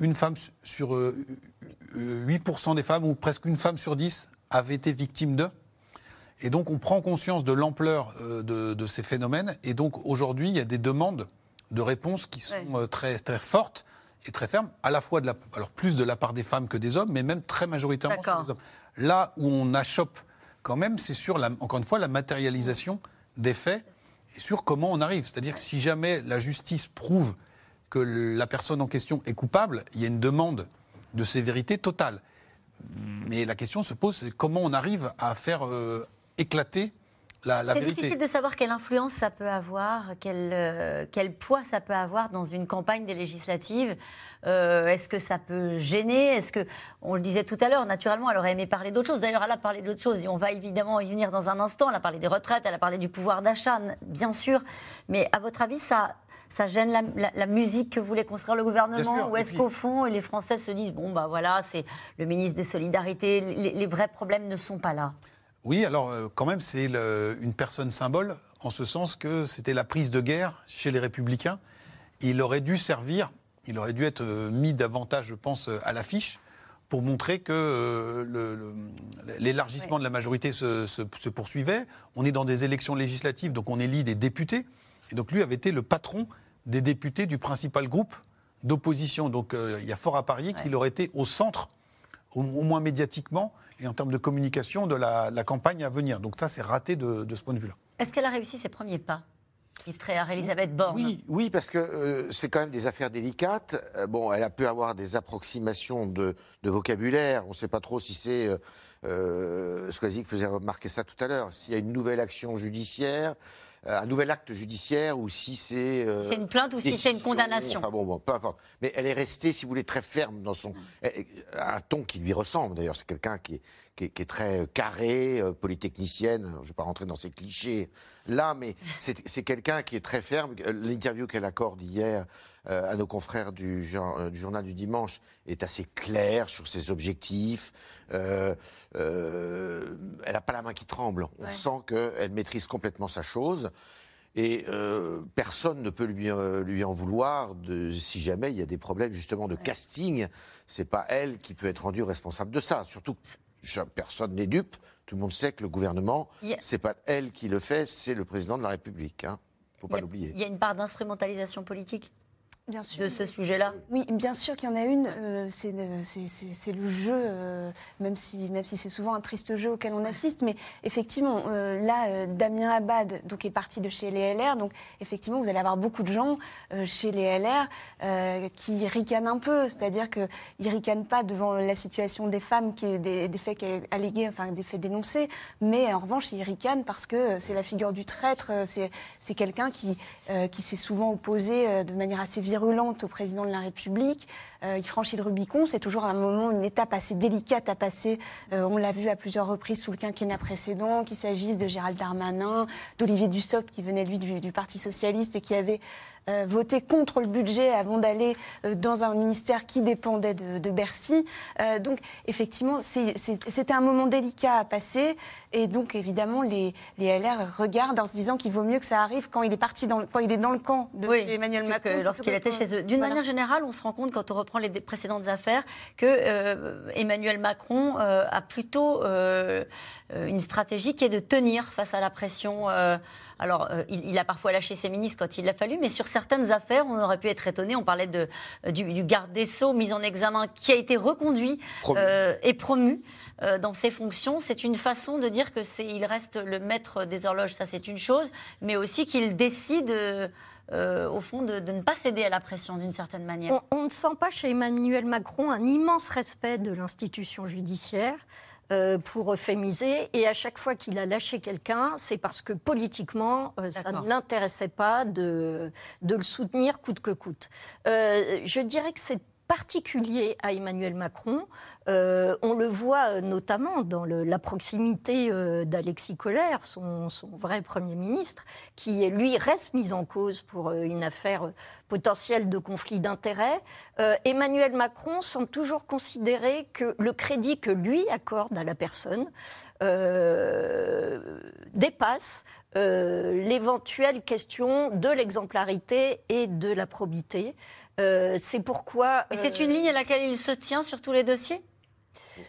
une femme su- sur euh, euh, 8% des femmes, ou presque une femme sur 10, avait été victime d'eux. Et donc, on prend conscience de l'ampleur euh, de, de ces phénomènes. Et donc, aujourd'hui, il y a des demandes de réponses qui sont Ouais. euh, très, très fortes et très fermes, à la fois de la, alors plus de la part des femmes que des hommes, mais même très majoritairement sur les hommes. Là où on achoppe quand même, c'est sur, la, encore une fois, la matérialisation des faits et sur comment on arrive. C'est-à-dire que si jamais la justice prouve que la personne en question est coupable, il y a une demande de sévérité totale. Mais la question se pose, c'est comment on arrive à faire euh, éclater la, la C'est difficile de savoir quelle influence ça peut avoir, quel, euh, quel poids ça peut avoir dans une campagne des législatives. Euh, Est-ce que ça peut gêner? Est-ce que, on le disait tout à l'heure, naturellement, elle aurait aimé parler d'autre chose. D'ailleurs, elle a parlé d'autre chose et on va évidemment y venir dans un instant. Elle a parlé des retraites, elle a parlé du pouvoir d'achat, bien sûr. Mais à votre avis, ça, ça gêne la, la- la musique que voulait construire le gouvernement sûr, Ou est-ce puis- qu'au fond, les Français se disent, bon, bah voilà, c'est le ministre des Solidarités, les, les vrais problèmes ne sont pas là Oui, alors euh, quand même, c'est une personne symbole, en ce sens que c'était la prise de guerre chez les Républicains. Il aurait dû servir, il aurait dû être euh, mis davantage, je pense, euh, à l'affiche pour montrer que euh, l'élargissement de la majorité se, se- se poursuivait. On est dans des élections législatives, donc on élit des députés. Et donc lui avait été le patron des députés du principal groupe d'opposition. Donc euh, il y a fort à parier qu'il aurait été au centre au, au moins médiatiquement et en termes de communication de la, la campagne à venir. Donc ça, c'est raté de, de ce point de vue-là. Est-ce qu'elle a réussi ses premiers pas Yves Tréhard, Elisabeth Borne Oui, oui, parce que euh, c'est quand même des affaires délicates. Euh, bon, elle a pu avoir des approximations de, de vocabulaire. On ne sait pas trop si c'est. Euh, euh, Squazik faisait remarquer ça tout à l'heure. S'il y a une nouvelle action judiciaire, euh, un nouvel acte judiciaire, ou si c'est. euh, C'est une plainte ou si c'est une condamnation. Enfin bon, bon, peu importe. Mais elle est restée, si vous voulez, très ferme dans son. eh, eh, Un ton qui lui ressemble, d'ailleurs. C'est quelqu'un qui est, qui, est, qui est très euh, carré, euh, polytechnicienne. Je ne vais pas rentrer dans ces clichés là, mais c'est quelqu'un qui est très ferme. Euh, L'interview qu'elle accorde hier euh, à nos confrères du, euh, du journal du dimanche est assez claire sur ses objectifs. Euh, euh, elle n'a pas la main qui tremble. On Ouais. sent qu'elle maîtrise complètement sa chose. Et euh, personne ne peut lui, euh, lui en vouloir de, si jamais il y a des problèmes justement de casting. C'est pas elle qui peut être rendue responsable de ça. Surtout, que personne n'est dupe. Tout le monde sait que le gouvernement, Il y a- c'est pas elle qui le fait, c'est le président de la République. Hein. Faut pas l'oublier. Il y a une part d'instrumentalisation politique? Bien sûr. de ce sujet-là Oui, bien sûr qu'il y en a une. euh, c'est euh, c'est- le jeu, euh, même si, même si c'est souvent un triste jeu auquel on assiste. Mais effectivement, euh, là, Damien Abad donc, est parti de chez les LR. Donc, effectivement, vous allez avoir beaucoup de gens chez les LR qui ricanent un peu. C'est-à-dire qu'ils ne ricanent pas devant la situation des femmes, qui, des, des faits qui est allégués, enfin, des faits dénoncés. Mais en revanche, ils ricanent parce que c'est la figure du traître. C'est quelqu'un qui, qui s'est souvent opposé de manière assez violente virulente au président de la République. Euh, il franchit le Rubicon. C'est toujours un moment, une étape assez délicate à passer. Euh, on l'a vu à plusieurs reprises sous le quinquennat précédent, qu'il s'agisse de Gérald Darmanin, d'Olivier Dussopt, qui venait lui du, du Parti socialiste et qui avait euh, voté contre le budget avant d'aller euh, dans un ministère qui dépendait de, de Bercy. Euh, donc effectivement, c'était un moment délicat à passer et donc évidemment les, les LR regardent en se disant qu'il vaut mieux que ça arrive quand il est parti dans le, quand il est dans le camp de Oui, chez Emmanuel Macron. lorsqu'il était chez eux. D'une Voilà. manière générale, on se rend compte quand on reprend les précédentes affaires que euh, Emmanuel Macron a plutôt une stratégie qui est de tenir face à la pression. Alors, euh, il, il a parfois lâché ses ministres quand il l'a fallu, mais sur certaines affaires, on aurait pu être étonné. On parlait de, euh, du, du garde des Sceaux mis en examen, qui a été reconduit Promu. euh, et promu euh, dans ses fonctions. C'est une façon de dire que c'est, il reste le maître des horloges, ça c'est une chose, mais aussi qu'il décide. euh, euh, au fond, de, de ne pas céder à la pression d'une certaine manière. On, on ne sent pas chez Emmanuel Macron un immense respect de l'institution judiciaire. Euh, pour euphémiser, et à chaque fois qu'il a lâché quelqu'un, c'est parce que politiquement, euh, ça ne l'intéressait pas de, de le soutenir coûte que coûte. Euh, je dirais que c'est particulier à Emmanuel Macron. Euh, on le voit euh, notamment dans la proximité euh, d'Alexis Collère, son, vrai Premier ministre, qui lui reste mis en cause pour une affaire potentielle de conflit d'intérêts. Emmanuel Macron semble toujours considérer que le crédit que lui accorde à la personne dépasse l'éventuelle question de l'exemplarité et de la probité. Euh, c'est pourquoi. Et c'est euh, une ligne à laquelle il se tient sur tous les dossiers?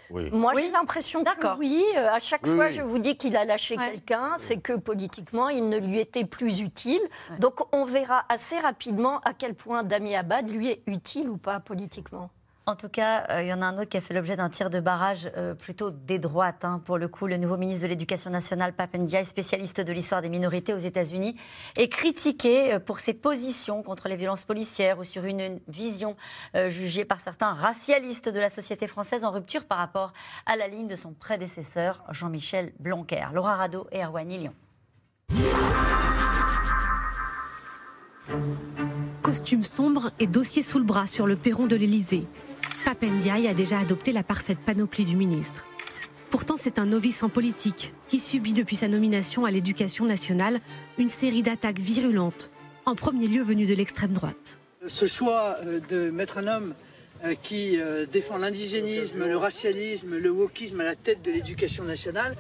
Oui. moi, Oui. j'ai l'impression que D'accord. oui. Euh, À chaque Oui, fois, oui. je vous dis qu'il a lâché Ouais. quelqu'un, c'est que politiquement, il ne lui était plus utile. Donc, on verra assez rapidement à quel point Dami Abad lui est utile ou pas politiquement. En tout cas, euh, il y en a un autre qui a fait l'objet d'un tir de barrage euh, plutôt des droites. hein, pour le coup, le nouveau ministre de l'Éducation nationale, Pape Ndiaye, spécialiste de l'histoire des minorités aux États-Unis, est critiqué euh, pour ses positions contre les violences policières ou sur une vision jugée par certains racialiste de la société française en rupture par rapport à la ligne de son prédécesseur, Jean-Michel Blanquer. Laura Rado et Erwan Lyon. Costume sombre et dossier sous le bras sur le perron de l'Élysée. Pape Ndiaye a déjà adopté la parfaite panoplie du ministre. Pourtant, c'est un novice en politique qui subit depuis sa nomination à l'éducation nationale une série d'attaques virulentes, en premier lieu venues de l'extrême droite. Ce choix euh, de mettre un homme euh, qui euh, défend l'indigénisme, le racialisme, le wokisme à la tête de l'éducation nationale,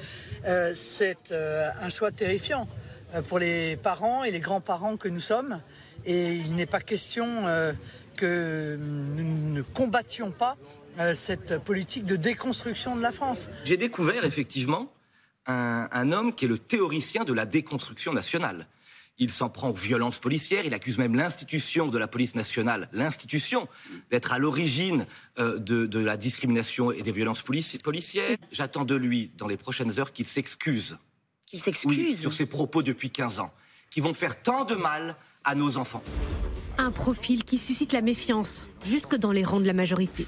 c'est un choix terrifiant pour les parents et les grands-parents que nous sommes. Et il n'est pas question que nous ne combattions pas euh, cette politique de déconstruction de la France. J'ai découvert effectivement un, un homme qui est le théoricien de la déconstruction nationale. Il s'en prend aux violences policières, il accuse même l'institution de la police nationale, l'institution, d'être à l'origine euh, de, de la discrimination et des violences polici- policières. J'attends de lui, dans les prochaines heures, qu'il s'excuse. Qu'il Oui, s'excuse sur ses propos depuis 15 ans, qui vont faire tant de mal à nos enfants. Un profil qui suscite la méfiance, jusque dans les rangs de la majorité.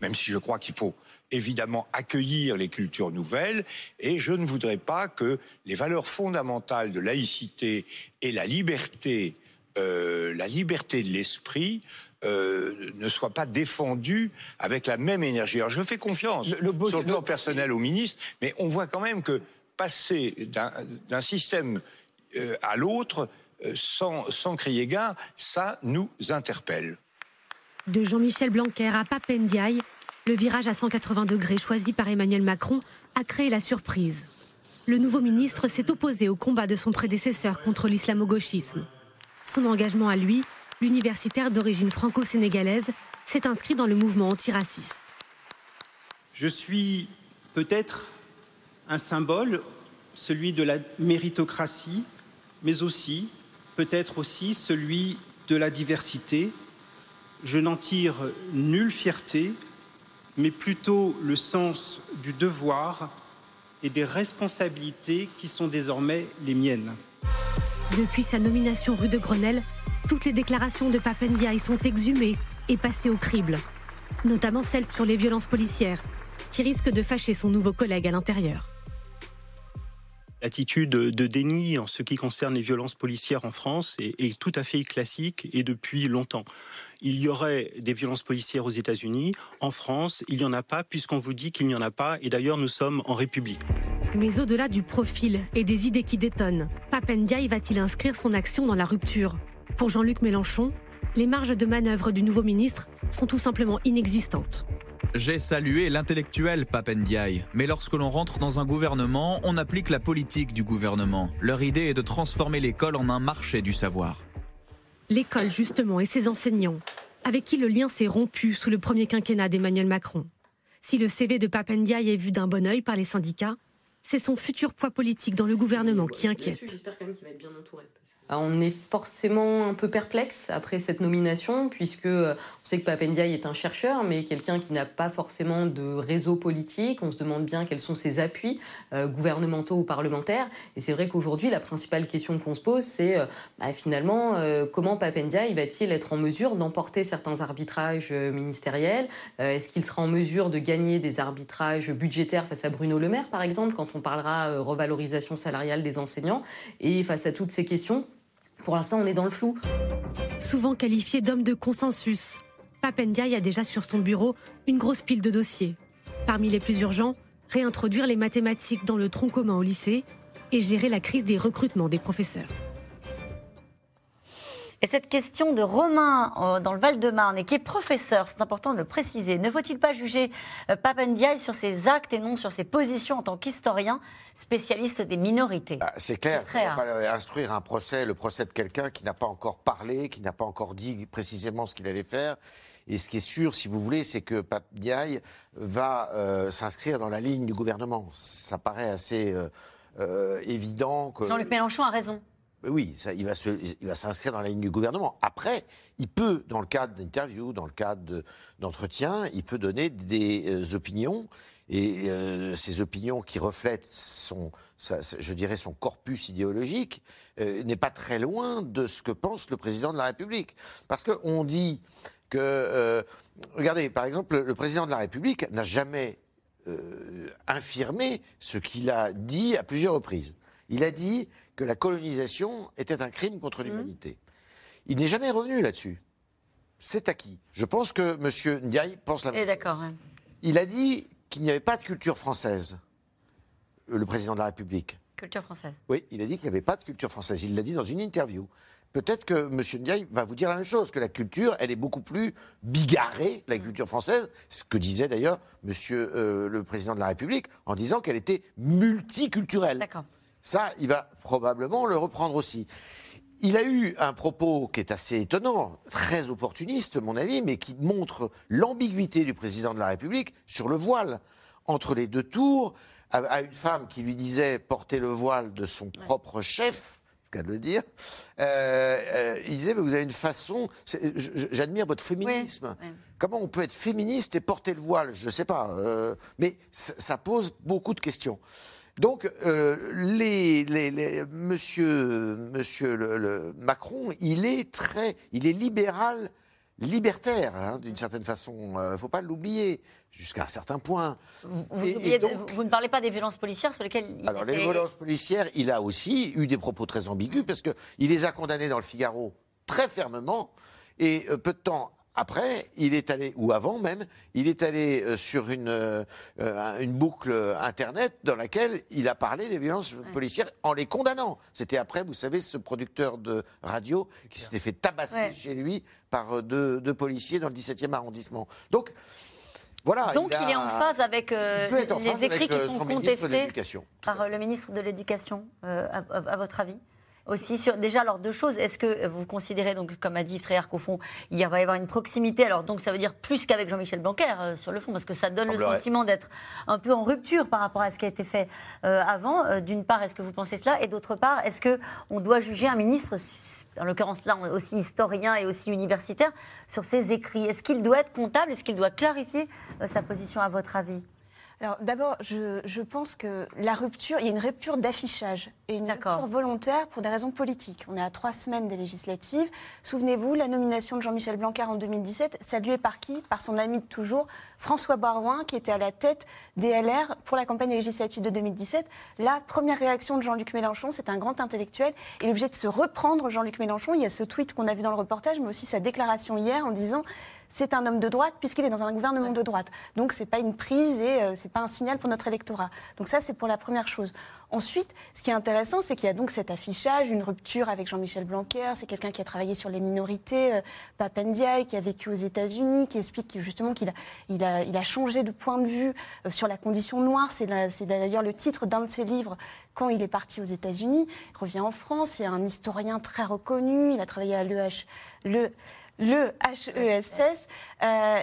même si je crois qu'il faut évidemment accueillir les cultures nouvelles, et je ne voudrais pas que les valeurs fondamentales de laïcité et la liberté, euh, la liberté de l'esprit, euh, ne soient pas défendues avec la même énergie. Alors je fais confiance Le- le beau- sur le plan le- personnel au ministre, mais on voit quand même que passer d'un d'un système euh, à l'autre euh, sans, sans crier gare, ça nous interpelle. De Jean-Michel Blanquer à Pape Ndiaye, le virage à 180 degrés choisi par Emmanuel Macron a créé la surprise. Le nouveau ministre s'est opposé au combat de son prédécesseur contre l'islamo-gauchisme. Son engagement à lui, l'universitaire d'origine franco-sénégalaise, s'est inscrit dans le mouvement antiraciste. Je suis peut-être un symbole, celui de la méritocratie, mais aussi, peut-être aussi, celui de la diversité. Je n'en tire nulle fierté, mais plutôt le sens du devoir et des responsabilités qui sont désormais les miennes. Depuis sa nomination rue de Grenelle, toutes les déclarations de Pape Ndiaye sont exhumées et passées au crible, notamment celles sur les violences policières, qui risquent de fâcher son nouveau collègue à l'intérieur. L'attitude de déni en ce qui concerne les violences policières en France est, tout à fait classique et depuis longtemps. Il y aurait des violences policières aux États-Unis. En France, il n'y en a pas puisqu'on vous dit qu'il n'y en a pas. Et d'ailleurs, nous sommes en République. Mais au-delà du profil et des idées qui détonnent, Papendiaï va-t-il inscrire son action dans la rupture? Pour Jean-Luc Mélenchon, les marges de manœuvre du nouveau ministre sont tout simplement inexistantes. J'ai salué l'intellectuel Papendiaï, mais lorsque l'on rentre dans un gouvernement, on applique la politique du gouvernement. Leur idée est de transformer l'école en un marché du savoir. L'école, justement, et ses enseignants, avec qui le lien s'est rompu sous le premier quinquennat d'Emmanuel Macron. Si le CV de Papendiaï est vu d'un bon œil par les syndicats, c'est son futur poids politique dans le gouvernement qui inquiète. Ah, on est forcément un peu perplexe après cette nomination, puisque euh, on sait que Papendiaï est un chercheur, mais quelqu'un qui n'a pas forcément de réseau politique. On se demande bien quels sont ses appuis euh, gouvernementaux ou parlementaires. Et c'est vrai qu'aujourd'hui, la principale question qu'on se pose, c'est euh, bah, finalement comment Papendiaï va-t-il être en mesure d'emporter certains arbitrages ministériels? Est-ce qu'il sera en mesure de gagner des arbitrages budgétaires face à Bruno Le Maire, par exemple, quand on parlera revalorisation salariale des enseignants? Et face à toutes ces questions, pour l'instant, on est dans le flou. Souvent qualifié d'homme de consensus, Papendiaï a déjà sur son bureau une grosse pile de dossiers. Parmi les plus urgents, réintroduire les mathématiques dans le tronc commun au lycée et gérer la crise des recrutements des professeurs. Et cette question de Romain euh, dans le Val-de-Marne et qui est professeur, c'est important de le préciser, ne faut-il pas juger euh, Papendiaï sur ses actes et non sur ses positions en tant qu'historien spécialiste des minorités? Ah, C'est clair, on ne pas instruire un procès, le procès de quelqu'un qui n'a pas encore parlé, qui n'a pas encore dit précisément ce qu'il allait faire. Et ce qui est sûr, si vous voulez, c'est que Pape Diaye va euh, s'inscrire dans la ligne du gouvernement. Ça paraît assez euh, euh, évident que. Jean-Luc Mélenchon a raison. Oui, il va s'inscrire dans la ligne du gouvernement. Après, il peut, dans le cadre d'interviews, dans le cadre de- d'entretiens, il peut donner des euh, opinions. Et euh, ces opinions qui reflètent son, je dirais, son corpus idéologique euh, n'est pas très loin de ce que pense le président de la République. Parce qu'on dit que, regardez, par exemple, le président de la République n'a jamais infirmé ce qu'il a dit à plusieurs reprises. Il a dit que la colonisation était un crime contre l'humanité. Il n'est jamais revenu là-dessus. C'est acquis. Je pense que M. Ndiaye pense la même Et d'accord. il a dit qu'il n'y avait pas de culture française, euh, le président de la République. Culture française. Oui, il a dit qu'il n'y avait pas de culture française. Il l'a dit dans une interview. Peut-être que M. Ndiaye va vous dire la même chose, que la culture, elle est beaucoup plus bigarrée, la culture française, ce que disait d'ailleurs M. le président de la République, en disant qu'elle était multiculturelle. D'accord. Ça, il va probablement le reprendre aussi. Il a eu un propos qui est assez étonnant, très opportuniste, à mon avis, mais qui montre l'ambiguïté du président de la République sur le voile. Entre les deux tours, à, une femme qui lui disait porter le voile de son propre chef, c'est qu'à le dire, euh, euh, il disait, mais vous avez une façon, j'admire votre féminisme. Comment on peut être féministe et porter le voile? Je ne sais pas. euh, mais ça pose beaucoup de questions. Donc, euh, les, les- les- monsieur, monsieur le, le Macron, il est très, il est libéral, libertaire, hein, d'une certaine façon. Il ne faut pas l'oublier, jusqu'à un certain point. Vous, vous Et- et oubliez de- donc- vous- vous ne parlez pas des violences policières sur lesquelles il alors, les violences policières, il a aussi eu des propos très ambigus parce qu'il les a condamnés dans le Figaro très fermement. Et euh, peu de temps après, il est allé, ou avant même, il est allé euh, sur une, euh, une boucle Internet dans laquelle il a parlé des violences policières en les condamnant. C'était après, vous savez, ce producteur de radio qui s'était fait tabasser Ouais. chez lui par euh, deux, deux policiers dans le 17e arrondissement. Donc, voilà. Donc il, a- est en phase avec euh, les phase écrits avec, qui sont contestés par le ministre de l'Éducation, euh, à, à- à votre avis? Aussi sur, déjà alors deux choses. Est-ce que vous considérez donc comme a dit Fréard qu'au fond il va y avoir une proximité? Alors donc ça veut dire plus qu'avec Jean-Michel Blanquer euh, sur le fond parce que ça donne le sentiment d'être un peu en rupture par rapport à ce qui a été fait euh, avant. Euh, d'une part est-ce que vous pensez cela? Et d'autre part est-ce que on doit juger un ministre en l'occurrence là aussi historien et aussi universitaire sur ses écrits? Est-ce qu'il doit être comptable? Est-ce qu'il doit clarifier sa position à votre avis? Alors d'abord, je, je pense que la rupture, il y a une rupture d'affichage et une rupture volontaire pour des raisons politiques. On est à trois semaines des législatives. Souvenez-vous, la nomination de Jean-Michel Blanquer en 2017, saluée par qui? Par son ami de toujours, François Barouin, qui était à la tête des LR pour la campagne législative de 2017. La première réaction de Jean-Luc Mélenchon, c'est un grand intellectuel. Il est obligé de se reprendre, Jean-Luc Mélenchon. Il y a ce tweet qu'on a vu dans le reportage, mais aussi sa déclaration hier en disant c'est un homme de droite puisqu'il est dans un gouvernement de droite. Donc c'est pas une prise et euh, c'est pas un signal pour notre électorat. Donc ça c'est pour la première chose. Ensuite, ce qui est intéressant, c'est qu'il y a donc cet affichage, une rupture avec Jean-Michel Blanquer. C'est quelqu'un qui a travaillé sur les minorités, euh, Papendiaï, qui a vécu aux États-Unis, qui explique que, justement qu'il a, il a, il a changé de point de vue euh, sur la condition noire. C'est la- c'est d'ailleurs le titre d'un de ses livres quand il est parti aux États-Unis. Il revient en France. C'est un historien très reconnu. Il a travaillé à l'EH. Le, le HESS. Euh,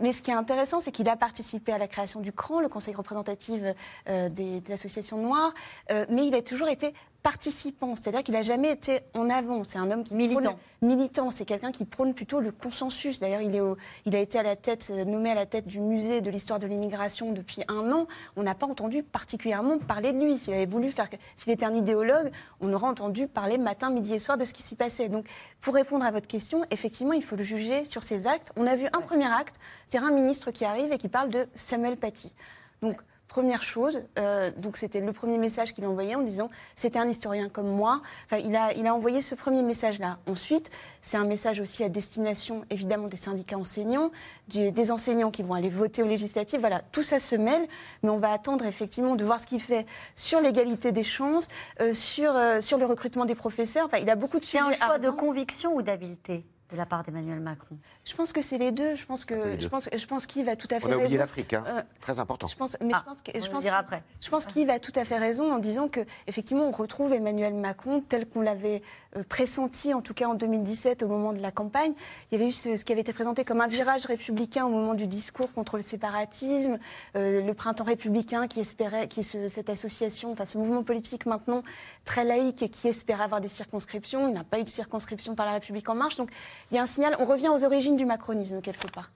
mais ce qui est intéressant, c'est qu'il a participé à la création du CRAN, le Conseil représentatif euh, des, des associations noires, euh, mais il a toujours été participant, c'est-à-dire qu'il n'a jamais été en avant. C'est un homme qui Militant. prône- militant. C'est quelqu'un qui prône plutôt le consensus. D'ailleurs, il, est au- il a été à la tête, euh, nommé à la tête du musée de l'histoire de l'immigration depuis un an. On n'a pas entendu particulièrement parler de lui. S'il avait voulu faire, s'il était un idéologue, on aurait entendu parler matin, midi et soir de ce qui s'y passait. Donc, pour répondre à votre question, effectivement, il faut le juger sur ses actes. On a vu un premier acte, c'est un ministre qui arrive et qui parle de Samuel Paty. Donc, Première chose, euh, donc c'était le premier message qu'il a envoyé en disant c'était un historien comme moi. Enfin, il a, il a envoyé ce premier message-là. Ensuite, c'est un message aussi à destination évidemment des syndicats enseignants, du- des enseignants qui vont aller voter aux législatives. Voilà, tout ça se mêle, mais on va attendre effectivement de voir ce qu'il fait sur l'égalité des chances, euh, sur, euh, sur le recrutement des professeurs. Enfin, il a beaucoup de C'est sujets. un choix de conviction ou d'habileté? De la part d'Emmanuel Macron Je pense que c'est les deux. Je pense que deux. je pense je pense qu'il va tout à fait On a oublié raison. l'Afrique, hein. Euh, très important. je pense, mais Ah, je pense que on je le pense qu'il- après. Je pense qu'il a tout à fait raison en disant que effectivement on retrouve Emmanuel Macron tel qu'on l'avait euh, pressenti en tout cas en 2017 au moment de la campagne. Il y avait eu ce, ce qui avait été présenté comme un virage républicain au moment du discours contre le séparatisme, euh, le printemps républicain qui espérait, qui est ce- cette association, enfin ce mouvement politique maintenant très laïque et qui espérait avoir des circonscriptions. Il n'a pas eu de circonscription par la République en marche. Donc il y a un signal. On revient aux origines du macronisme quelque part.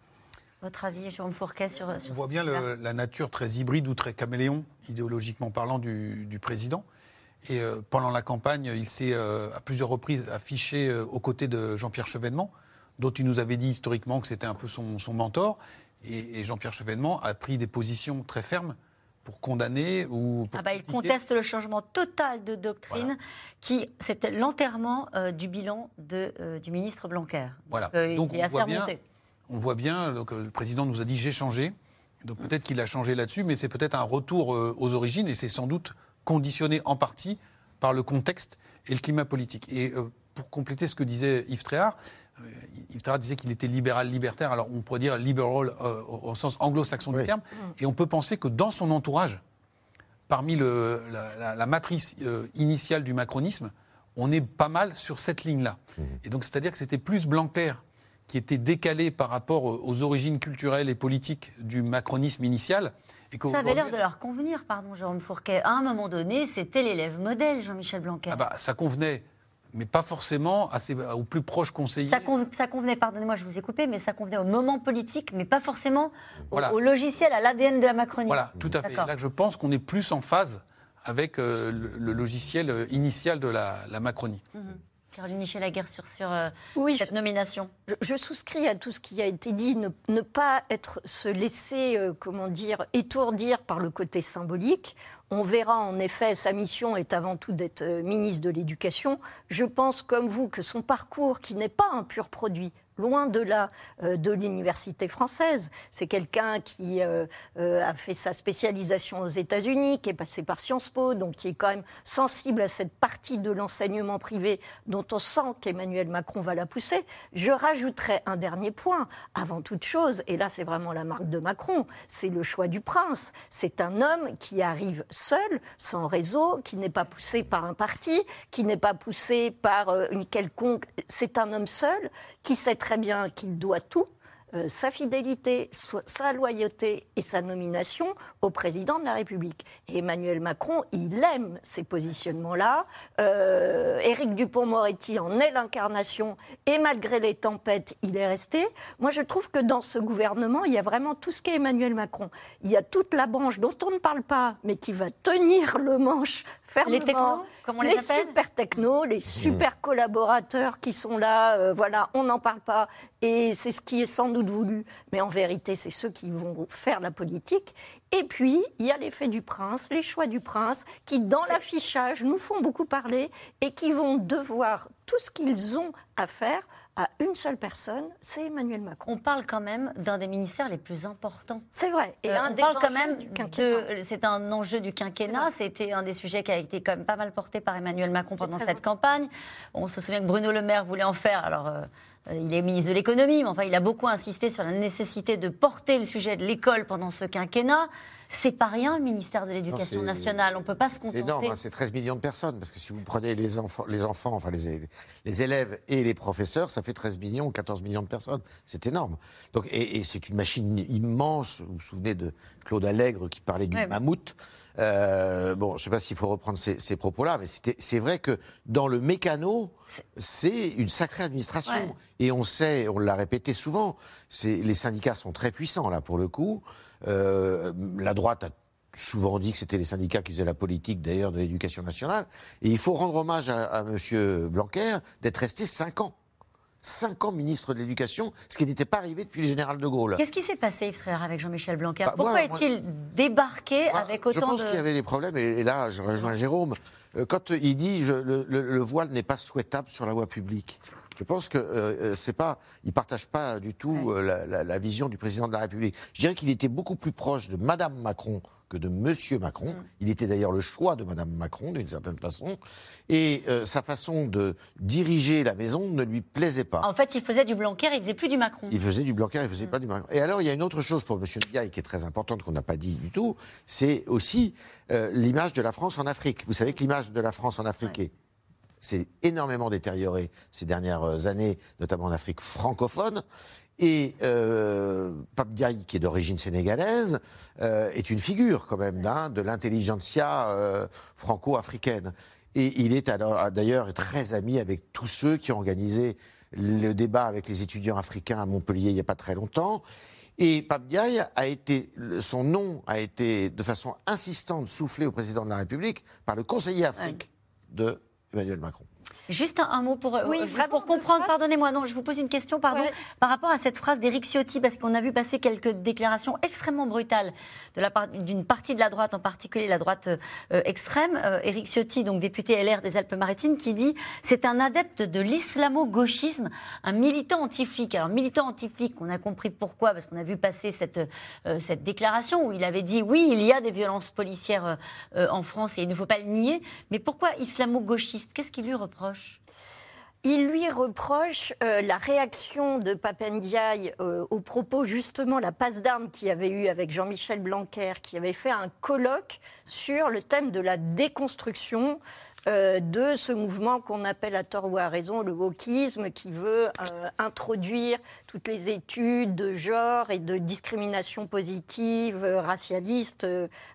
Votre avis, Jérôme Fourquet, sur, sur On voit bien le- la nature très hybride ou très caméléon, idéologiquement parlant, du, du président. Et euh, pendant la campagne, il s'est euh, à plusieurs reprises affiché euh, aux côtés de Jean-Pierre Chevènement, dont il nous avait dit historiquement que c'était un peu son, son mentor. Et, et Jean-Pierre Chevènement a pris des positions très fermes pour condamner ou pour Ah bah, il conteste le changement total de doctrine qui c'était l'enterrement euh, du bilan de, euh, du ministre Blanquer. Voilà. Donc, euh, Donc, il est on assez voit bien-. On voit bien, donc, le président nous a dit j'ai changé. Donc peut-être qu'il a changé là-dessus, mais c'est peut-être un retour euh, aux origines et c'est sans doute conditionné en partie par le contexte et le climat politique. Et pour compléter ce que disait Yves Tréhard, Yves Tréhard disait qu'il était libéral-libertaire, alors on pourrait dire liberal euh, au au sens anglo-saxon du terme, et on peut penser que dans son entourage, parmi le- la, la- la matrice euh, initiale du macronisme, on est pas mal sur cette ligne-là. Et donc, c'est-à-dire que c'était plus Blanquer qui était décalé par rapport aux origines culturelles et politiques du macronisme initial. Et Ça avait l'air de leur convenir, pardon, Jérôme Fourquet. À un moment donné, c'était l'élève modèle, Jean-Michel Blanquer. Ah bah, ça convenait, mais pas forcément ses- aux plus proches conseillers. Ça, con- ça convenait, pardonnez-moi, je vous ai coupé, mais ça convenait au moment politique, mais pas forcément au, Voilà. au logiciel, à l'ADN de la Macronie. Voilà, tout à fait. Là, je pense qu'on est plus en phase avec euh, le, le logiciel euh, initial de la, la Macronie. Mhm. Caroline Michel Aguerre sur, sur euh, Oui, cette nomination. Je, je souscris à tout ce qui a été dit, ne, ne pas être se laisser, euh, comment dire, étourdir par le côté symbolique. On verra en effet, sa mission est avant tout d'être euh, ministre de l'Éducation. Je pense, comme vous, que son parcours, qui n'est pas un pur produit, loin de là euh, de l'université française. C'est quelqu'un qui euh, euh, a fait sa spécialisation aux États-Unis, qui est passé par Sciences Po, donc qui est quand même sensible à cette partie de l'enseignement privé dont on sent qu'Emmanuel Macron va la pousser. Je rajouterais un dernier point. Avant toute chose, et là c'est vraiment la marque de Macron, c'est le choix du prince. C'est un homme qui arrive seul, sans réseau, qui n'est pas poussé par un parti, qui n'est pas poussé par une quelconque... C'est un homme seul qui sait très bien qu'il doit tout euh, sa fidélité, so- sa loyauté et sa nomination au président de la République. Et Emmanuel Macron, il aime ces positionnements-là. Euh, Éric Dupont-Moretti en est l'incarnation et malgré les tempêtes, il est resté. Moi, je trouve que dans ce gouvernement, il y a vraiment tout ce qu'est Emmanuel Macron. Il y a toute la branche dont on ne parle pas, mais qui va tenir le manche fermement. Les technos, comme on les appelle super technos, les super collaborateurs qui sont là, euh, voilà, on n'en parle pas, et c'est ce qui est sans doute voulu, mais en vérité, c'est ceux qui vont faire la politique. Et puis, il y a l'effet du prince, les choix du prince, qui, dans l'affichage, nous font beaucoup parler et qui vont devoir tout ce qu'ils ont à faire à une seule personne, c'est Emmanuel Macron. On parle quand même d'un des ministères les plus importants. C'est vrai. Et Et un on des parle quand même de. C'est un enjeu du quinquennat. C'était un des sujets qui a été quand même pas mal porté par Emmanuel Macron pendant cette campagne. On se souvient que Bruno Le Maire voulait en faire. Alors. euh, il est ministre de l'économie, mais enfin, il a beaucoup insisté sur la nécessité de porter le sujet de l'école pendant ce quinquennat. C'est pas rien, le ministère de l'Éducation c'est- nationale. On peut pas se C'est contenter. énorme, hein, c'est 13 millions de personnes. Parce que si vous prenez les enfants, les enfants enfin les, les élèves et les professeurs, ça fait 13 millions, 14 millions de personnes. C'est énorme. Donc, et, et c'est une machine immense. Vous vous souvenez de Claude Allègre qui parlait du Ouais. mammouth. Euh, bon, je ne sais pas s'il faut reprendre ces, ces propos-là, mais c'est vrai que dans le mécano, c'est une sacrée administration. Ouais. Et on sait, on l'a répété souvent, c'est- les syndicats sont très puissants là pour le coup. Euh, la droite a souvent dit que c'était les syndicats qui faisaient la politique d'ailleurs de l'éducation nationale. Et il faut rendre hommage à, à M. Blanquer d'être resté cinq ans. Cinq ans ministre de l'Éducation, ce qui n'était pas arrivé depuis le général de Gaulle. Qu'est-ce qui s'est passé, Yves Tréhard, avec Jean-Michel Blanquer Bah, Pourquoi est-il débarqué avec Je autant pense de. qu'il y avait des problèmes, et, et là, je rejoins Jérôme. Euh, Quand il dit je- le, le- le voile n'est pas souhaitable sur la voie publique, je pense que euh, euh, c'est pas, il partage pas du tout euh, la, la- la vision du président de la République. Je dirais qu'il était beaucoup plus proche de Madame Macron que de Monsieur Macron. Mm. Il était d'ailleurs le choix de Madame Macron d'une certaine façon, et euh, sa façon de diriger la maison ne lui plaisait pas. En fait, il faisait du Blanquer, il faisait plus du Macron. Il faisait du Blanquer, il faisait pas du Macron. Et alors, il y a une autre chose pour M. Ndiaye qui est très importante, qu'on n'a pas dit du tout, c'est aussi euh, l'image de la France en Afrique. Vous savez que l'image de la France en Afrique est- s'est énormément détériorée ces dernières années, notamment en Afrique francophone. Et euh, Pape qui est d'origine sénégalaise, euh, est une figure quand même hein, de l'intelligentsia euh, franco-africaine. Et il est d'ailleurs très ami avec tous ceux qui ont organisé le débat avec les étudiants africains à Montpellier il n'y a pas très longtemps. Et Pape Diaye a été, son nom a été de façon insistante soufflé au président de la République par le conseiller Afrique de Emmanuel Macron. Juste un, un mot pour, euh, Oui, pour comprendre, pardonnez-moi, non, je vous pose une question, pardon, par rapport à cette phrase d'Éric Ciotti, parce qu'on a vu passer quelques déclarations extrêmement brutales de la part d'une partie de la droite, en particulier la droite euh, extrême. Euh, Éric Ciotti, donc député LR des Alpes-Maritimes, qui dit c'est un adepte de l'islamo-gauchisme, un militant anti-flic. Alors, militant anti-flic, on a compris pourquoi, parce qu'on a vu passer cette, cette déclaration où il avait dit oui, il y a des violences policières en France et il ne faut pas le nier, mais pourquoi islamo-gauchiste? Qu'est-ce qu'il lui reproche? Il lui reproche euh, la réaction de Papendiaï euh, au propos justement la passe d'armes qu'il avait eu avec Jean-Michel Blanquer, qui avait fait un colloque sur le thème de la déconstruction euh, de ce mouvement qu'on appelle à tort ou à raison le wokisme, qui veut euh, introduire toutes les études de genre et de discrimination positive, euh, racialiste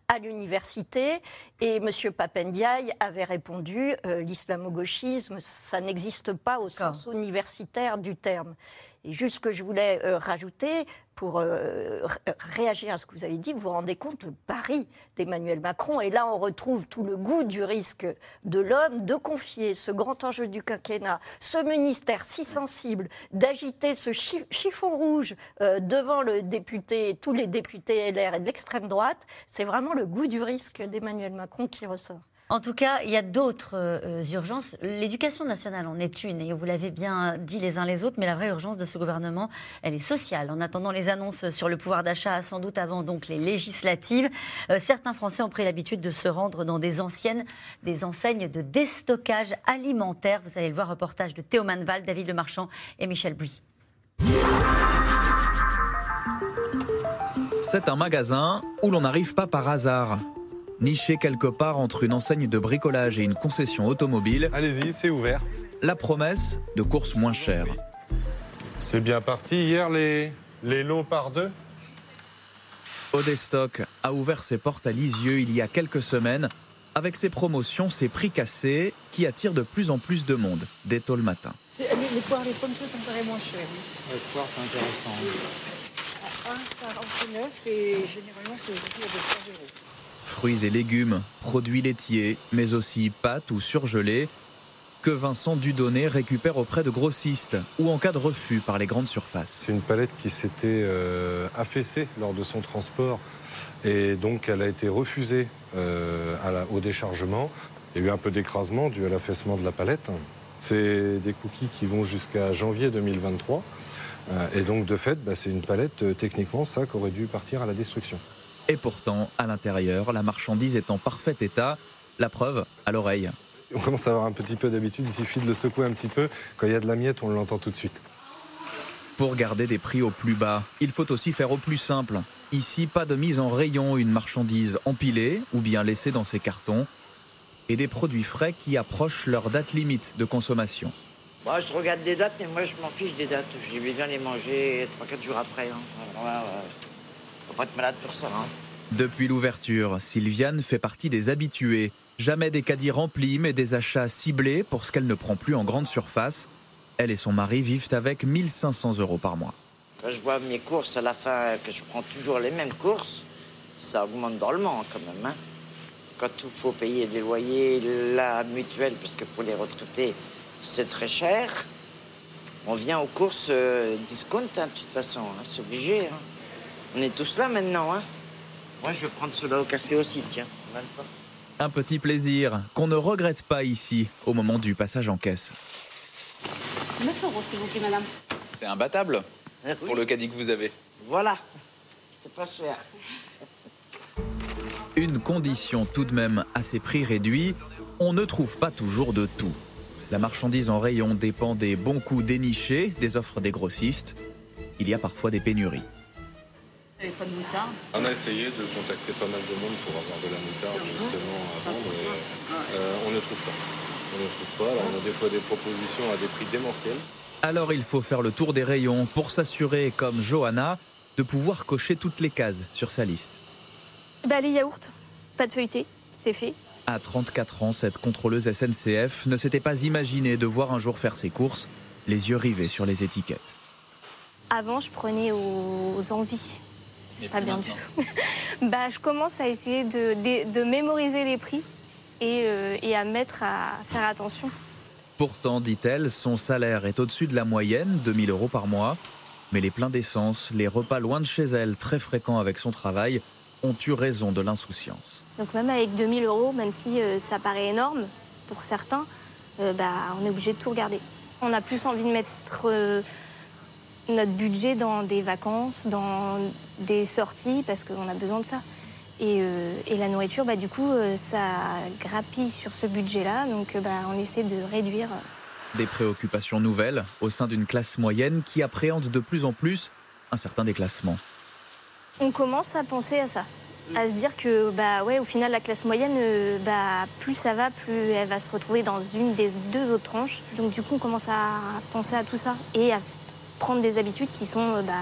à l'université. Et M. Papendiaï avait répondu l'islamo-gauchisme, ça n'existe pas au sens universitaire du terme. Et juste ce que je voulais euh, rajouter pour euh, ré- réagir à ce que vous avez dit, vous vous rendez compte le pari d'Emmanuel Macron. Et là, on retrouve tout le goût du risque de l'homme de confier ce grand enjeu du quinquennat, ce ministère si sensible, d'agiter ce chi- chiffon rouge euh, devant le député, tous les députés LR et de l'extrême droite. C'est vraiment le goût du risque d'Emmanuel Macron qui ressort. En tout cas, il y a d'autres euh, urgences. L'éducation nationale en est une, et vous l'avez bien dit les uns les autres, mais la vraie urgence de ce gouvernement, elle est sociale. En attendant les annonces sur le pouvoir d'achat, sans doute avant donc les législatives, euh, certains Français ont pris l'habitude de se rendre dans des anciennes, des enseignes de déstockage alimentaire. Vous allez le voir, reportage de Théo Manval, David Lemarchand et Michel Bouy. C'est un magasin où l'on n'arrive pas par hasard. Niché quelque part entre une enseigne de bricolage et une concession automobile. Allez-y, c'est ouvert. La promesse de courses moins chères. C'est bien parti hier les Les lots par deux Odestock a ouvert ses portes à Lisieux il y a quelques semaines avec ses promotions, ses prix cassés qui attirent de plus en plus de monde dès tôt le matin. Les, les poires, les pommes, ça paraît moins cher. Les poires, c'est intéressant. 1,49 et généralement, c'est autour de 3 euros. Fruits et légumes, produits laitiers, mais aussi pâtes ou surgelés, que Vincent Dudonné récupère auprès de grossistes ou en cas de refus par les grandes surfaces. C'est une palette qui s'était euh, affaissée lors de son transport et donc elle a été refusée euh, au déchargement. Il y a eu un peu d'écrasement dû à l'affaissement de la palette. C'est des cookies qui vont jusqu'à janvier 2023. Euh, et donc de fait, bah, c'est une palette techniquement ça qui aurait dû partir à la destruction. Et pourtant, à l'intérieur, la marchandise est en parfait état. La preuve, à l'oreille. On commence à avoir un petit peu d'habitude, il suffit de le secouer un petit peu. Quand il y a de la miette, on l'entend tout de suite. Pour garder des prix au plus bas, il faut aussi faire au plus simple. Ici, pas de mise en rayon, une marchandise empilée ou bien laissée dans ses cartons. Et des produits frais qui approchent leur date limite de consommation. Moi, je regarde des dates, mais moi, je m'en fiche des dates. Je vais bien les manger 3-4 jours après. Hein. Ouais, ouais. Faut pas être malade pour ça. Hein. Depuis l'ouverture, Sylviane fait partie des habitués. Jamais des caddies remplis, mais des achats ciblés pour ce qu'elle ne prend plus en grande surface. Elle et son mari vivent avec 1500 euros par mois. Quand je vois mes courses à la fin, que je prends toujours les mêmes courses, ça augmente drôlement quand même. Hein. Quand il faut payer des loyers, la mutuelle, parce que pour les retraités, c'est très cher. On vient aux courses euh, discount, hein, de toute façon, hein, c'est obligé. hein. On est tous là maintenant. Hein. Moi, je vais prendre cela au café aussi, tiens. Un petit plaisir qu'on ne regrette pas ici au moment du passage en caisse. 9 euros, s'il vous plaît, madame. C'est imbattable pour le caddie que vous avez. Voilà, c'est pas cher. Une condition tout de même à ces prix réduits, on ne trouve pas toujours de tout. La marchandise en rayon dépend des bons coups dénichés, des offres des grossistes. Il y a parfois des pénuries. Vous n'avez pas de moutarde On a essayé de contacter pas mal de monde pour avoir de la moutarde justement à vendre et euh, on ne trouve pas. On ne trouve pas. Alors on a des fois des propositions à des prix démentiels. Alors il faut faire le tour des rayons pour s'assurer, comme Johanna, de pouvoir cocher toutes les cases sur sa liste. Bah, les yaourts, pas de feuilleté, c'est fait. À 34 ans, cette contrôleuse SNCF ne s'était pas imaginé de voir un jour faire ses courses, les yeux rivés sur les étiquettes. Avant, je prenais aux envies. C'est pas bien du tout. bah, je commence à essayer de, de- de mémoriser les prix et, euh, et à mettre à faire attention. Pourtant, dit-elle, son salaire est au-dessus de la moyenne, 2000 euros par mois. Mais les pleins d'essence, les repas loin de chez elle, très fréquents avec son travail, ont eu raison de l'insouciance. Donc même avec 2000 euros, même si euh, ça paraît énorme pour certains, euh, bah, on est obligé de tout regarder. On a plus envie de mettre euh, notre budget dans des vacances, dans des sorties, parce qu'on a besoin de ça. Et, euh, et la nourriture, bah, du coup, euh, ça grappille sur ce budget-là, donc euh, bah, on essaie de réduire. Des préoccupations nouvelles au sein d'une classe moyenne qui appréhende de plus en plus un certain déclassement. On commence à penser à ça, à se dire que bah ouais, au final la classe moyenne, bah plus ça va, plus elle va se retrouver dans une des deux autres tranches. Donc du coup, on commence à penser à tout ça et à prendre des habitudes qui sont bah,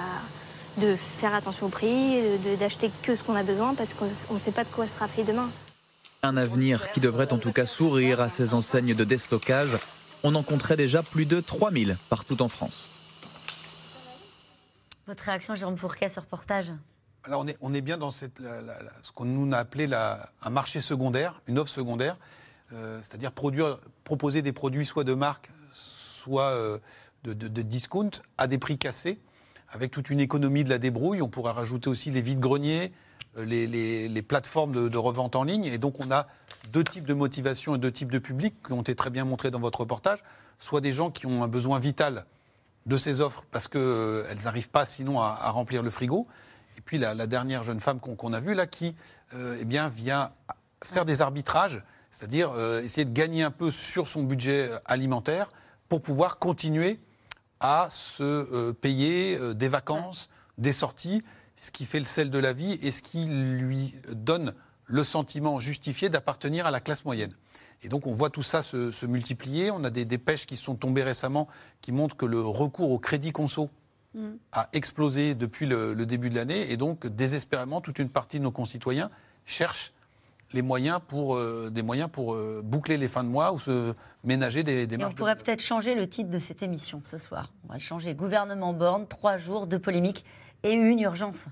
de faire attention au prix, de- d'acheter que ce qu'on a besoin parce qu'on ne sait pas de quoi sera fait demain. Un avenir qui devrait en tout cas sourire à ces enseignes de déstockage. On en compterait déjà plus de 3000 partout en France. Votre réaction, Jérôme Fourquet, ce reportage Alors on est, on est bien dans cette, la- la- la- ce qu'on nous a appelé la- un marché secondaire, une offre secondaire, euh, c'est-à-dire produire, proposer des produits soit de marque, soit euh, de, de- de discount à des prix cassés, avec toute une économie de la débrouille. On pourrait rajouter aussi les vides-greniers, euh, les, plateformes de, revente en ligne. Et donc on a deux types de motivation et deux types de publics qui ont été très bien montrés dans votre reportage. Soit des gens qui ont un besoin vital de ces offres parce qu'elles n'arrivent pas sinon à, remplir le frigo. Et puis la, dernière jeune femme qu'on a vue là qui euh, eh vient faire des arbitrages, c'est-à-dire euh, essayer de gagner un peu sur son budget alimentaire pour pouvoir continuer à se euh, payer euh, des vacances, des sorties, ce qui fait le sel de la vie et ce qui lui donne le sentiment justifié d'appartenir à la classe moyenne. Et donc on voit tout ça se, se multiplier. On a des dépêches qui sont tombées récemment qui montrent que le recours au crédit conso Mm. a explosé depuis le, le début de l'année et donc désespérément toute une partie de nos concitoyens cherchent les moyens pour, euh, des moyens pour euh, boucler les fins de mois ou se ménager des, des Et on de pourrait peut-être changer le titre de cette émission ce soir. On va le changer. Gouvernement Borne, trois jours de polémique et une urgence.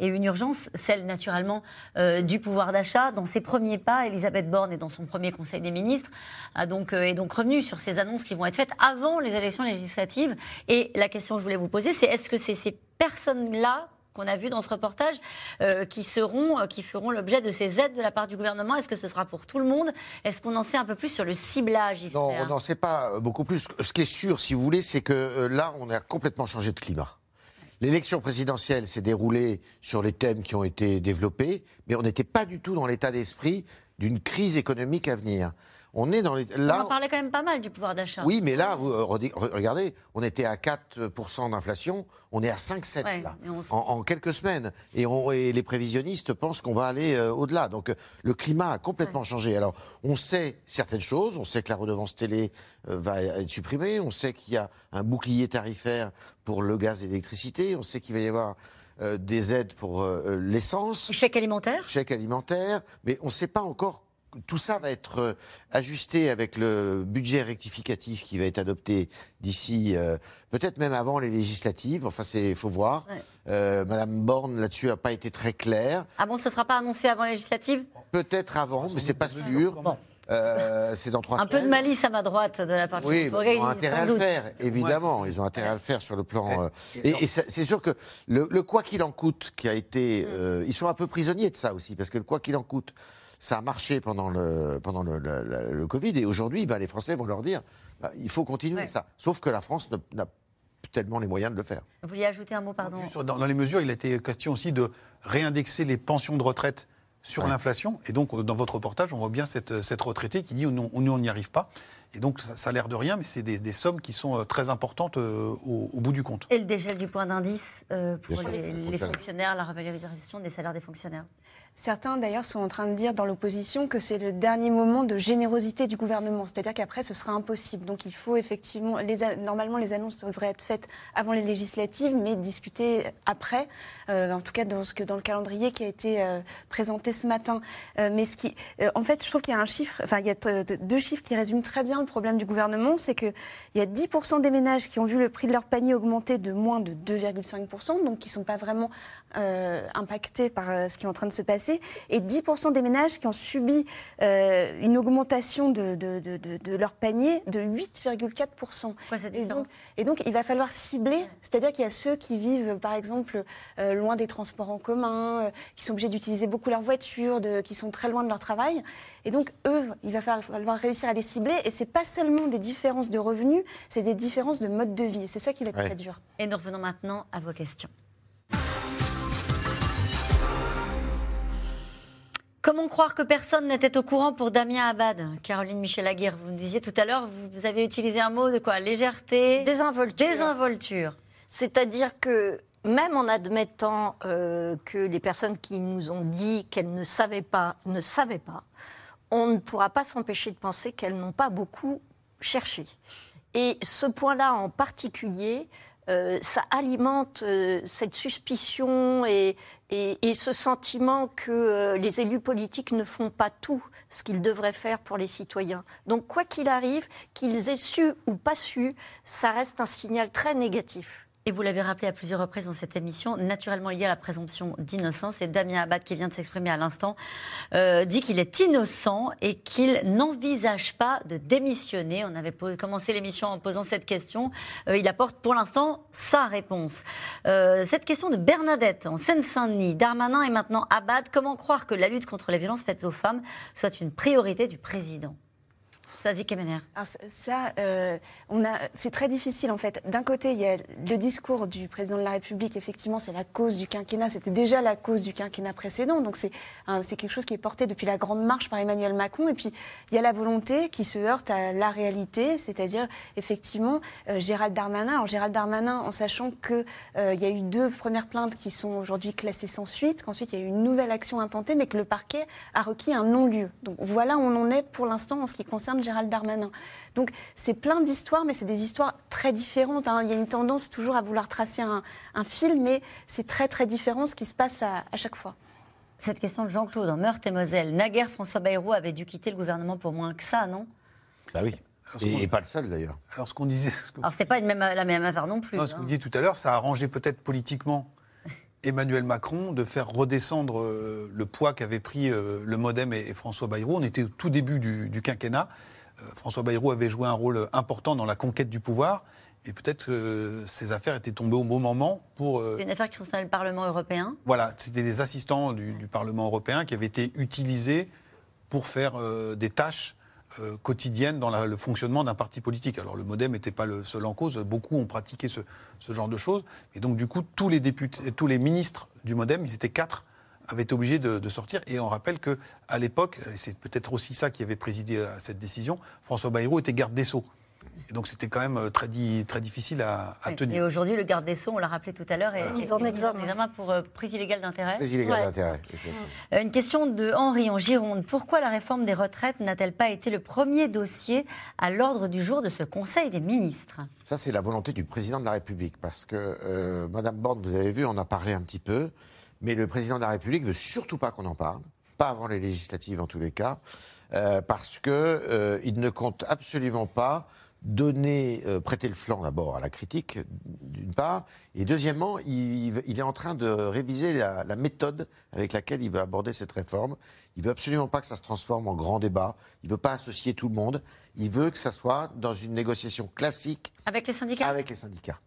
Et une urgence, celle naturellement euh, du pouvoir d'achat. Dans ses premiers pas, Elisabeth Borne et dans son premier Conseil des ministres a donc, est donc revenue sur ces annonces qui vont être faites avant les élections législatives. Et la question que je voulais vous poser, c'est est-ce que c'est ces personnes-là qu'on a vues dans ce reportage euh, qui, seront, euh, qui feront l'objet de ces aides de la part du gouvernement Est-ce que ce sera pour tout le monde? Est-ce qu'on en sait un peu plus sur le ciblage Yves Non, on n'en sait pas euh, beaucoup plus. Ce qui est sûr, si vous voulez, c'est que euh, là, on a complètement changé de climat. L'élection présidentielle s'est déroulée sur les thèmes qui ont été développés, mais on n'était pas du tout dans l'état d'esprit d'une crise économique à venir. On est dans les... On en parlait quand même pas mal du pouvoir d'achat. Oui, mais là, vous, euh, regardez, on était à 4% d'inflation, on est à 5-7 Ouais, là, en, en quelques semaines. Et, on- et les prévisionnistes pensent qu'on va aller euh, au-delà. Donc euh, le climat a complètement changé. Alors, on sait certaines choses, on sait que la redevance télé euh, va être supprimée, on sait qu'il y a un bouclier tarifaire pour le gaz et l'électricité, on sait qu'il va y avoir euh, des aides pour l'essence. Chèque alimentaire Chèque alimentaire, mais on ne sait pas encore. Tout ça va être euh, ajusté avec le budget rectificatif qui va être adopté d'ici, euh, peut-être même avant les législatives. Enfin, il faut voir. Ouais. Euh, Madame Borne là-dessus n'a pas été très claire. Ah bon, ce ne sera pas annoncé avant la législative Peut-être avant, mais c'est pas sûr. Euh, c'est dans trois Un peu de malice à ma droite de la part de Oui, bah, ils ont intérêt à le doute. faire, évidemment. Ils ont intérêt à le faire sur le plan. euh, et et c'est c'est sûr que le, le quoi qu'il en coûte, qui a été, euh, ils sont un peu prisonniers de ça aussi, parce que le quoi qu'il en coûte, ça a marché pendant le pendant le, le- le- le Covid, et aujourd'hui, bah, les Français vont leur dire, bah, il faut continuer Ouais. ça. Sauf que la France n'a tellement les moyens de le faire. Vous vouliez ajouter un mot, pardon Dans, dans les mesures, il a été question aussi de réindexer les pensions de retraite sur l'inflation. Et donc, euh, dans votre reportage, on voit bien cette, cette retraitée qui dit nous, on on n'y arrive pas. Et donc, ça, ça a l'air de rien, mais c'est des, des sommes qui sont euh, très importantes euh, au, au bout du compte. Et le dégel du point d'indice euh, pour Bien les, les fonctionnaires, la revalorisation des salaires des fonctionnaires. Certains, d'ailleurs, sont en train de dire dans l'opposition que c'est le dernier moment de générosité du gouvernement. C'est-à-dire qu'après, ce sera impossible. Donc, il faut effectivement. Normalement, les annonces devraient être faites avant les législatives, mais discutées après. Euh, en tout cas, dans, ce dans le calendrier qui a été euh, présenté ce matin. Euh, mais ce qui. en fait, je trouve qu'il y a un chiffre. Enfin, il y a deux chiffres qui résument très bien le problème du gouvernement. C'est qu'il y a 10% des ménages qui ont vu le prix de leur panier augmenter de moins de 2,5%, donc qui ne sont pas vraiment impactés par ce qui est en train de se passer, et 10% des ménages qui ont subi euh, une augmentation de, de, de, de- de leur panier de 8,4%. Et donc, et donc, il va falloir cibler, c'est-à-dire qu'il y a ceux qui vivent, par exemple, euh, loin des transports en commun, euh, qui sont obligés d'utiliser beaucoup leur voiture, de, qui sont très loin de leur travail. Et donc, eux, il va falloir, réussir à les cibler. Et c'est pas seulement des différences de revenus, c'est des différences de mode de vie. Et c'est ça qui va être Ouais. très dur. Et nous revenons maintenant à vos questions. Comment croire que personne n'était au courant pour Damien Abad? Caroline Michel-Aguirre, vous me disiez tout à l'heure, vous, avez utilisé un mot de quoi? Légèreté? Désinvolture. Désinvolture. C'est-à-dire que même en admettant euh, que les personnes qui nous ont dit qu'elles ne savaient pas ne savaient pas, on ne pourra pas s'empêcher de penser qu'elles n'ont pas beaucoup cherché. Et ce point-là en particulier, euh, ça alimente euh, cette suspicion et, et- et ce sentiment que euh, les élus politiques ne font pas tout ce qu'ils devraient faire pour les citoyens. Donc quoi qu'il arrive, qu'ils aient su ou pas su, ça reste un signal très négatif. Et vous l'avez rappelé à plusieurs reprises dans cette émission, naturellement y a la présomption d'innocence. Et Damien Abad, qui vient de s'exprimer à l'instant, euh, dit qu'il est innocent et qu'il n'envisage pas de démissionner. On avait commencé l'émission en posant cette question. Euh, il apporte pour l'instant sa réponse. Euh, cette question de Bernadette en Seine-Saint-Denis, Darmanin et maintenant Abad, comment croire que la lutte contre les violences faites aux femmes soit une priorité du président? Kemener. Ça- ça, euh, on a, c'est très difficile en fait. D'un côté, il y a le discours du président de la République. Effectivement, c'est la cause du quinquennat. C'était déjà la cause du quinquennat précédent. Donc c'est, c'est quelque chose qui est porté depuis la grande marche par Emmanuel Macron. Et puis il y a la volonté qui se heurte à la réalité, c'est-à-dire effectivement euh, Gérald Darmanin. Alors Gérald Darmanin, en sachant que euh, il y a eu deux premières plaintes qui sont aujourd'hui classées sans suite, qu'ensuite il y a eu une nouvelle action intentée, mais que le parquet a requis un non-lieu. Donc voilà où on en est pour l'instant en ce qui concerne Gérald Darmanin. Donc c'est plein d'histoires, mais c'est des histoires très différentes. hein. Il y a une tendance toujours à vouloir tracer un, un fil, mais c'est très très différent ce qui se passe à, à chaque fois. Cette question de Jean-Claude en Meurthe-et-Moselle. Naguère, François Bayrou avait dû quitter le gouvernement pour moins que ça, non? Bah oui. Et, et pas le seul d'ailleurs. Alors ce qu'on disait, ce que- Alors c'était pas une même, la même affaire non plus. Non, ce que hein. vous disiez tout à l'heure, ça a arrangé peut-être politiquement Emmanuel Macron de faire redescendre euh, le poids qu'avait pris euh, le Modem et, et François Bayrou. On était au tout début du, du quinquennat. François Bayrou avait joué un rôle important dans la conquête du pouvoir. Et peut-être que ces affaires étaient tombées au bon moment pour. euh, C'est une affaire qui concerne le Parlement européen? voilà, c'était des assistants du, du Parlement européen qui avaient été utilisés pour faire euh, des tâches euh, quotidiennes dans la- le fonctionnement d'un parti politique. Alors le MoDem n'était pas le seul en cause, beaucoup ont pratiqué ce, ce genre de choses. Et donc du coup, tous les députés, tous les ministres du MoDem, ils étaient quatre, avaient été obligés de, de sortir. Et on rappelle que à l'époque, et c'est peut-être aussi ça qui avait présidé à cette décision, François Bayrou était garde des Sceaux. Et donc c'était quand même euh, très, di- très difficile à, à Et tenir. aujourd'hui, le garde des Sceaux, on l'a rappelé tout à l'heure, est Mis est en mis examen. pour euh, prise illégale d'intérêt. Très illégal Ouais. d'intérêt. Euh, Une question de Henri en Gironde. Pourquoi la réforme des retraites n'a-t-elle pas été le premier dossier à l'ordre du jour de ce Conseil des ministres? Ça, c'est la volonté du président de la République. Parce que, euh, Madame Borne, vous avez vu, on a parlé un petit peu. Mais le président de la République veut surtout pas qu'on en parle. Pas avant les législatives, en tous les cas. euh, parce que euh, il ne compte absolument pas donner, euh, prêter le flanc d'abord à la critique, d'une part, et deuxièmement, il, il est en train de réviser la, la méthode avec laquelle il veut aborder cette réforme. Il veut absolument pas que ça se transforme en grand débat. Il veut pas associer tout le monde. Il veut que ça soit dans une négociation classique Avec les syndicats? avec les syndicats.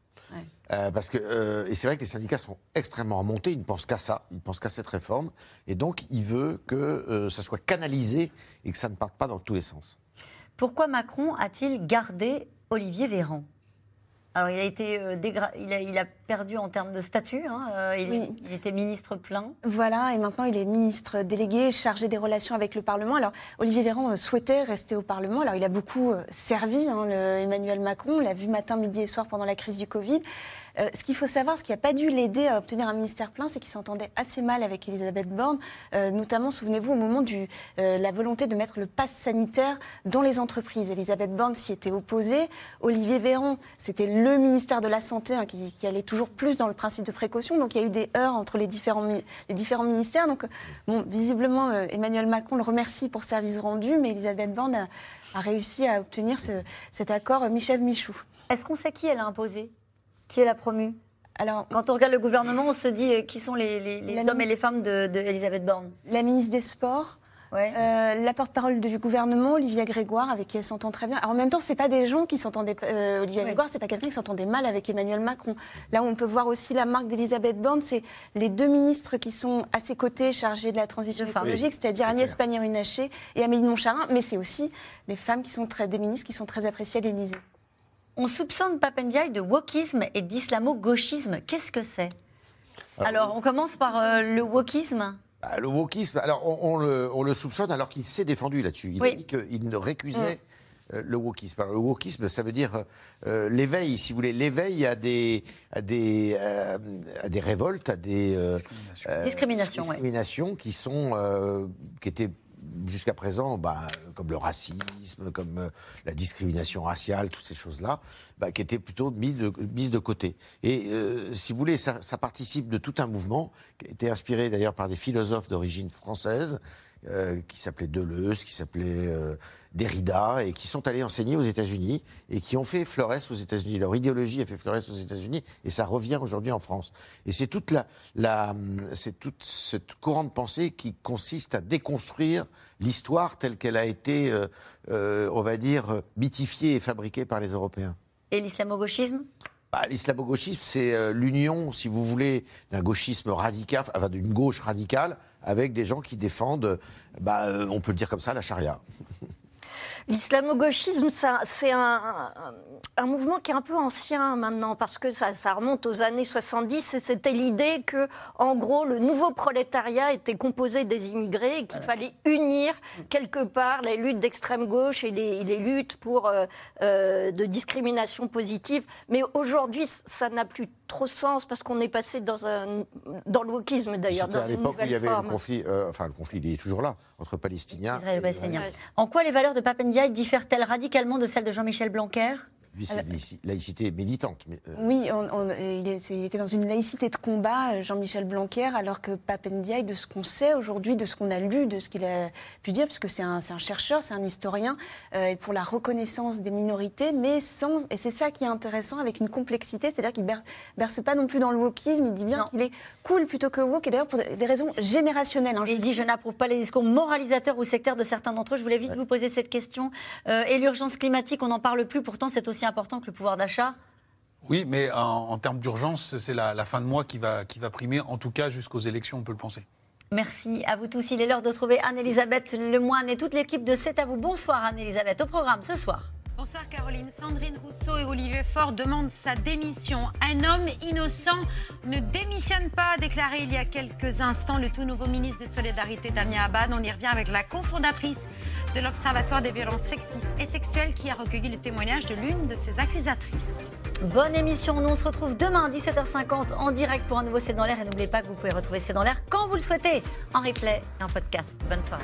Euh, parce que, euh, et c'est vrai que les syndicats sont extrêmement remontés, ils ne pensent qu'à ça, ils ne pensent qu'à cette réforme, et donc il veut que euh, ça soit canalisé et que ça ne parte pas dans tous les sens. Pourquoi Macron a-t-il gardé Olivier Véran? Alors, il a été euh, dégra- il, a, il a perdu en termes de statut. hein, euh, il, Oui. il était ministre plein. Voilà, et maintenant il est ministre délégué chargé des relations avec le Parlement. Alors Olivier Véran euh, souhaitait rester au Parlement. Alors il a beaucoup servi hein, le Emmanuel Macron, on l'a vu matin, midi et soir pendant la crise du Covid. Euh, ce qu'il faut savoir, ce qui n'a pas dû l'aider à obtenir un ministère plein, c'est qu'il s'entendait assez mal avec Elisabeth Borne, euh, notamment, souvenez-vous, au moment de la volonté de mettre le pass sanitaire dans les entreprises. Elisabeth Borne s'y était opposée. Olivier Véran, c'était le ministère de la Santé hein, qui, allait toujours plus dans le principe de précaution. Donc il y a eu des heurts entre les différents, ministères. Donc, visiblement, euh, Emmanuel Macron le remercie pour service rendu, mais Elisabeth Borne a, réussi à obtenir ce- cet accord euh, Michel-Michou. Est-ce qu'on sait qui elle a imposé? Qui elle a promu Alors, Quand on regarde le gouvernement, on se dit euh, qui sont les, les- les La hommes et les femmes de, de Elisabeth Borne? La ministre des Sports, Ouais. Euh, la porte-parole du gouvernement, Olivia Grégoire, avec qui elle s'entend très bien. Alors, en même temps, c'est pas des gens qui s'entendaient. euh, Olivia. Grégoire, c'est pas quelqu'un qui s'entendait mal avec Emmanuel Macron. Là où on peut voir aussi la marque d'Elisabeth Borne, c'est les deux ministres qui sont à ses côtés chargés de la transition écologique, Oui, c'est-à-dire c'est Agnès. Pannier-Runacher et Amélie de Montchalin. Mais c'est aussi des femmes qui sont très, des ministres qui sont très appréciées à l'Élysée. On soupçonne Papendiaï de wokisme et d'islamo-gauchisme. Qu'est-ce que c'est Alors, on commence par euh, le wokisme. Bah, le wokisme, alors on, on le, on le soupçonne alors qu'il s'est défendu là-dessus. Il Oui. a dit qu'il ne récusait euh, le wokisme. Alors, le wokisme, ça veut dire euh, l'éveil, si vous voulez, l'éveil à des, à des, à des révoltes, à des Discrimination, ouais. discriminations qui sont, qui étaient jusqu'à présent, bah, comme le racisme, comme euh, la discrimination raciale, toutes ces choses-là, bah, qui étaient plutôt mises de, côté. Et euh, si vous voulez, ça, ça participe de tout un mouvement qui a été inspiré d'ailleurs par des philosophes d'origine française, euh, qui s'appelaient Deleuze, qui s'appelaient euh, Derrida, et qui sont allés enseigner aux États-Unis et qui ont fait Flores aux États-Unis. Leur idéologie a fait Flores aux États-Unis et ça revient aujourd'hui en France. Et c'est toute la, la c'est toute cette courant de pensée qui consiste à déconstruire l'histoire telle qu'elle a été, euh, on va dire, mythifiée et fabriquée par les Européens. Et l'islamo-gauchisme? Bah, L'islamo-gauchisme, c'est l'union, si vous voulez, d'un gauchisme radical, enfin d'une gauche radicale, avec des gens qui défendent, bah, euh, on peut le dire comme ça, la charia. L'islamo-gauchisme, c'est un, mouvement qui est un peu ancien maintenant, parce que ça, ça remonte aux années 70, et c'était l'idée que, en gros, le nouveau prolétariat était composé des immigrés et qu'il fallait unir quelque part les luttes d'extrême gauche et les, les luttes pour euh, euh, de discrimination positive. Mais aujourd'hui, ça n'a plus trop sens parce qu'on est passé dans un dans le wokisme d'ailleurs, dans à l'époque où il y avait forme. le conflit, euh, enfin le conflit, il est toujours là, entre Palestiniens. Israël et Palestiniens. En quoi les valeurs de Papendiaï diffère-t-elle radicalement de celle de Jean-Michel Blanquer? Lui, c'est une laïci- laïcité militante. mais, euh, Oui, on- on- il, est- il était dans une laïcité de combat, euh, Jean-Michel Blanquer, alors que Papendiaï, de ce qu'on sait aujourd'hui, de ce qu'on a lu, de ce qu'il a pu dire, parce que c'est un, c'est un chercheur, c'est un historien, euh, et pour la reconnaissance des minorités, mais sans, et c'est ça qui est intéressant, avec une complexité, c'est-à-dire qu'il ber- berce pas non plus dans le wokisme, il dit bien qu'il est cool plutôt que woke, et d'ailleurs pour des raisons générationnelles. hein, je Il dit Je n'approuve pas les discours moralisateurs ou sectaires de certains d'entre eux. Je voulais vite vous poser cette question. Euh, et l'urgence climatique, on n'en parle plus, pourtant c'est aussi important que le pouvoir d'achat? Oui, mais en, en termes d'urgence, c'est la, la fin de mois qui va, qui va primer, en tout cas jusqu'aux élections, on peut le penser. Merci à vous tous. Il est l'heure de trouver Anne-Elisabeth Lemoine et toute l'équipe de C'est à vous. Bonsoir Anne-Elisabeth. Au programme ce soir. Bonsoir Caroline. Sandrine Rousseau et Olivier Faure demandent sa démission. Un homme innocent ne démissionne pas, a déclaré il y a quelques instants le tout nouveau ministre des Solidarités Damien Abad. On y revient avec la cofondatrice de l'Observatoire des violences sexistes et sexuelles qui a recueilli le témoignage de l'une de ses accusatrices. Bonne émission. Nous, on se retrouve demain à 17h50 en direct pour un nouveau C'est dans l'air. Et n'oubliez pas que vous pouvez retrouver C'est dans l'air quand vous le souhaitez, en replay et en podcast. Bonne soirée.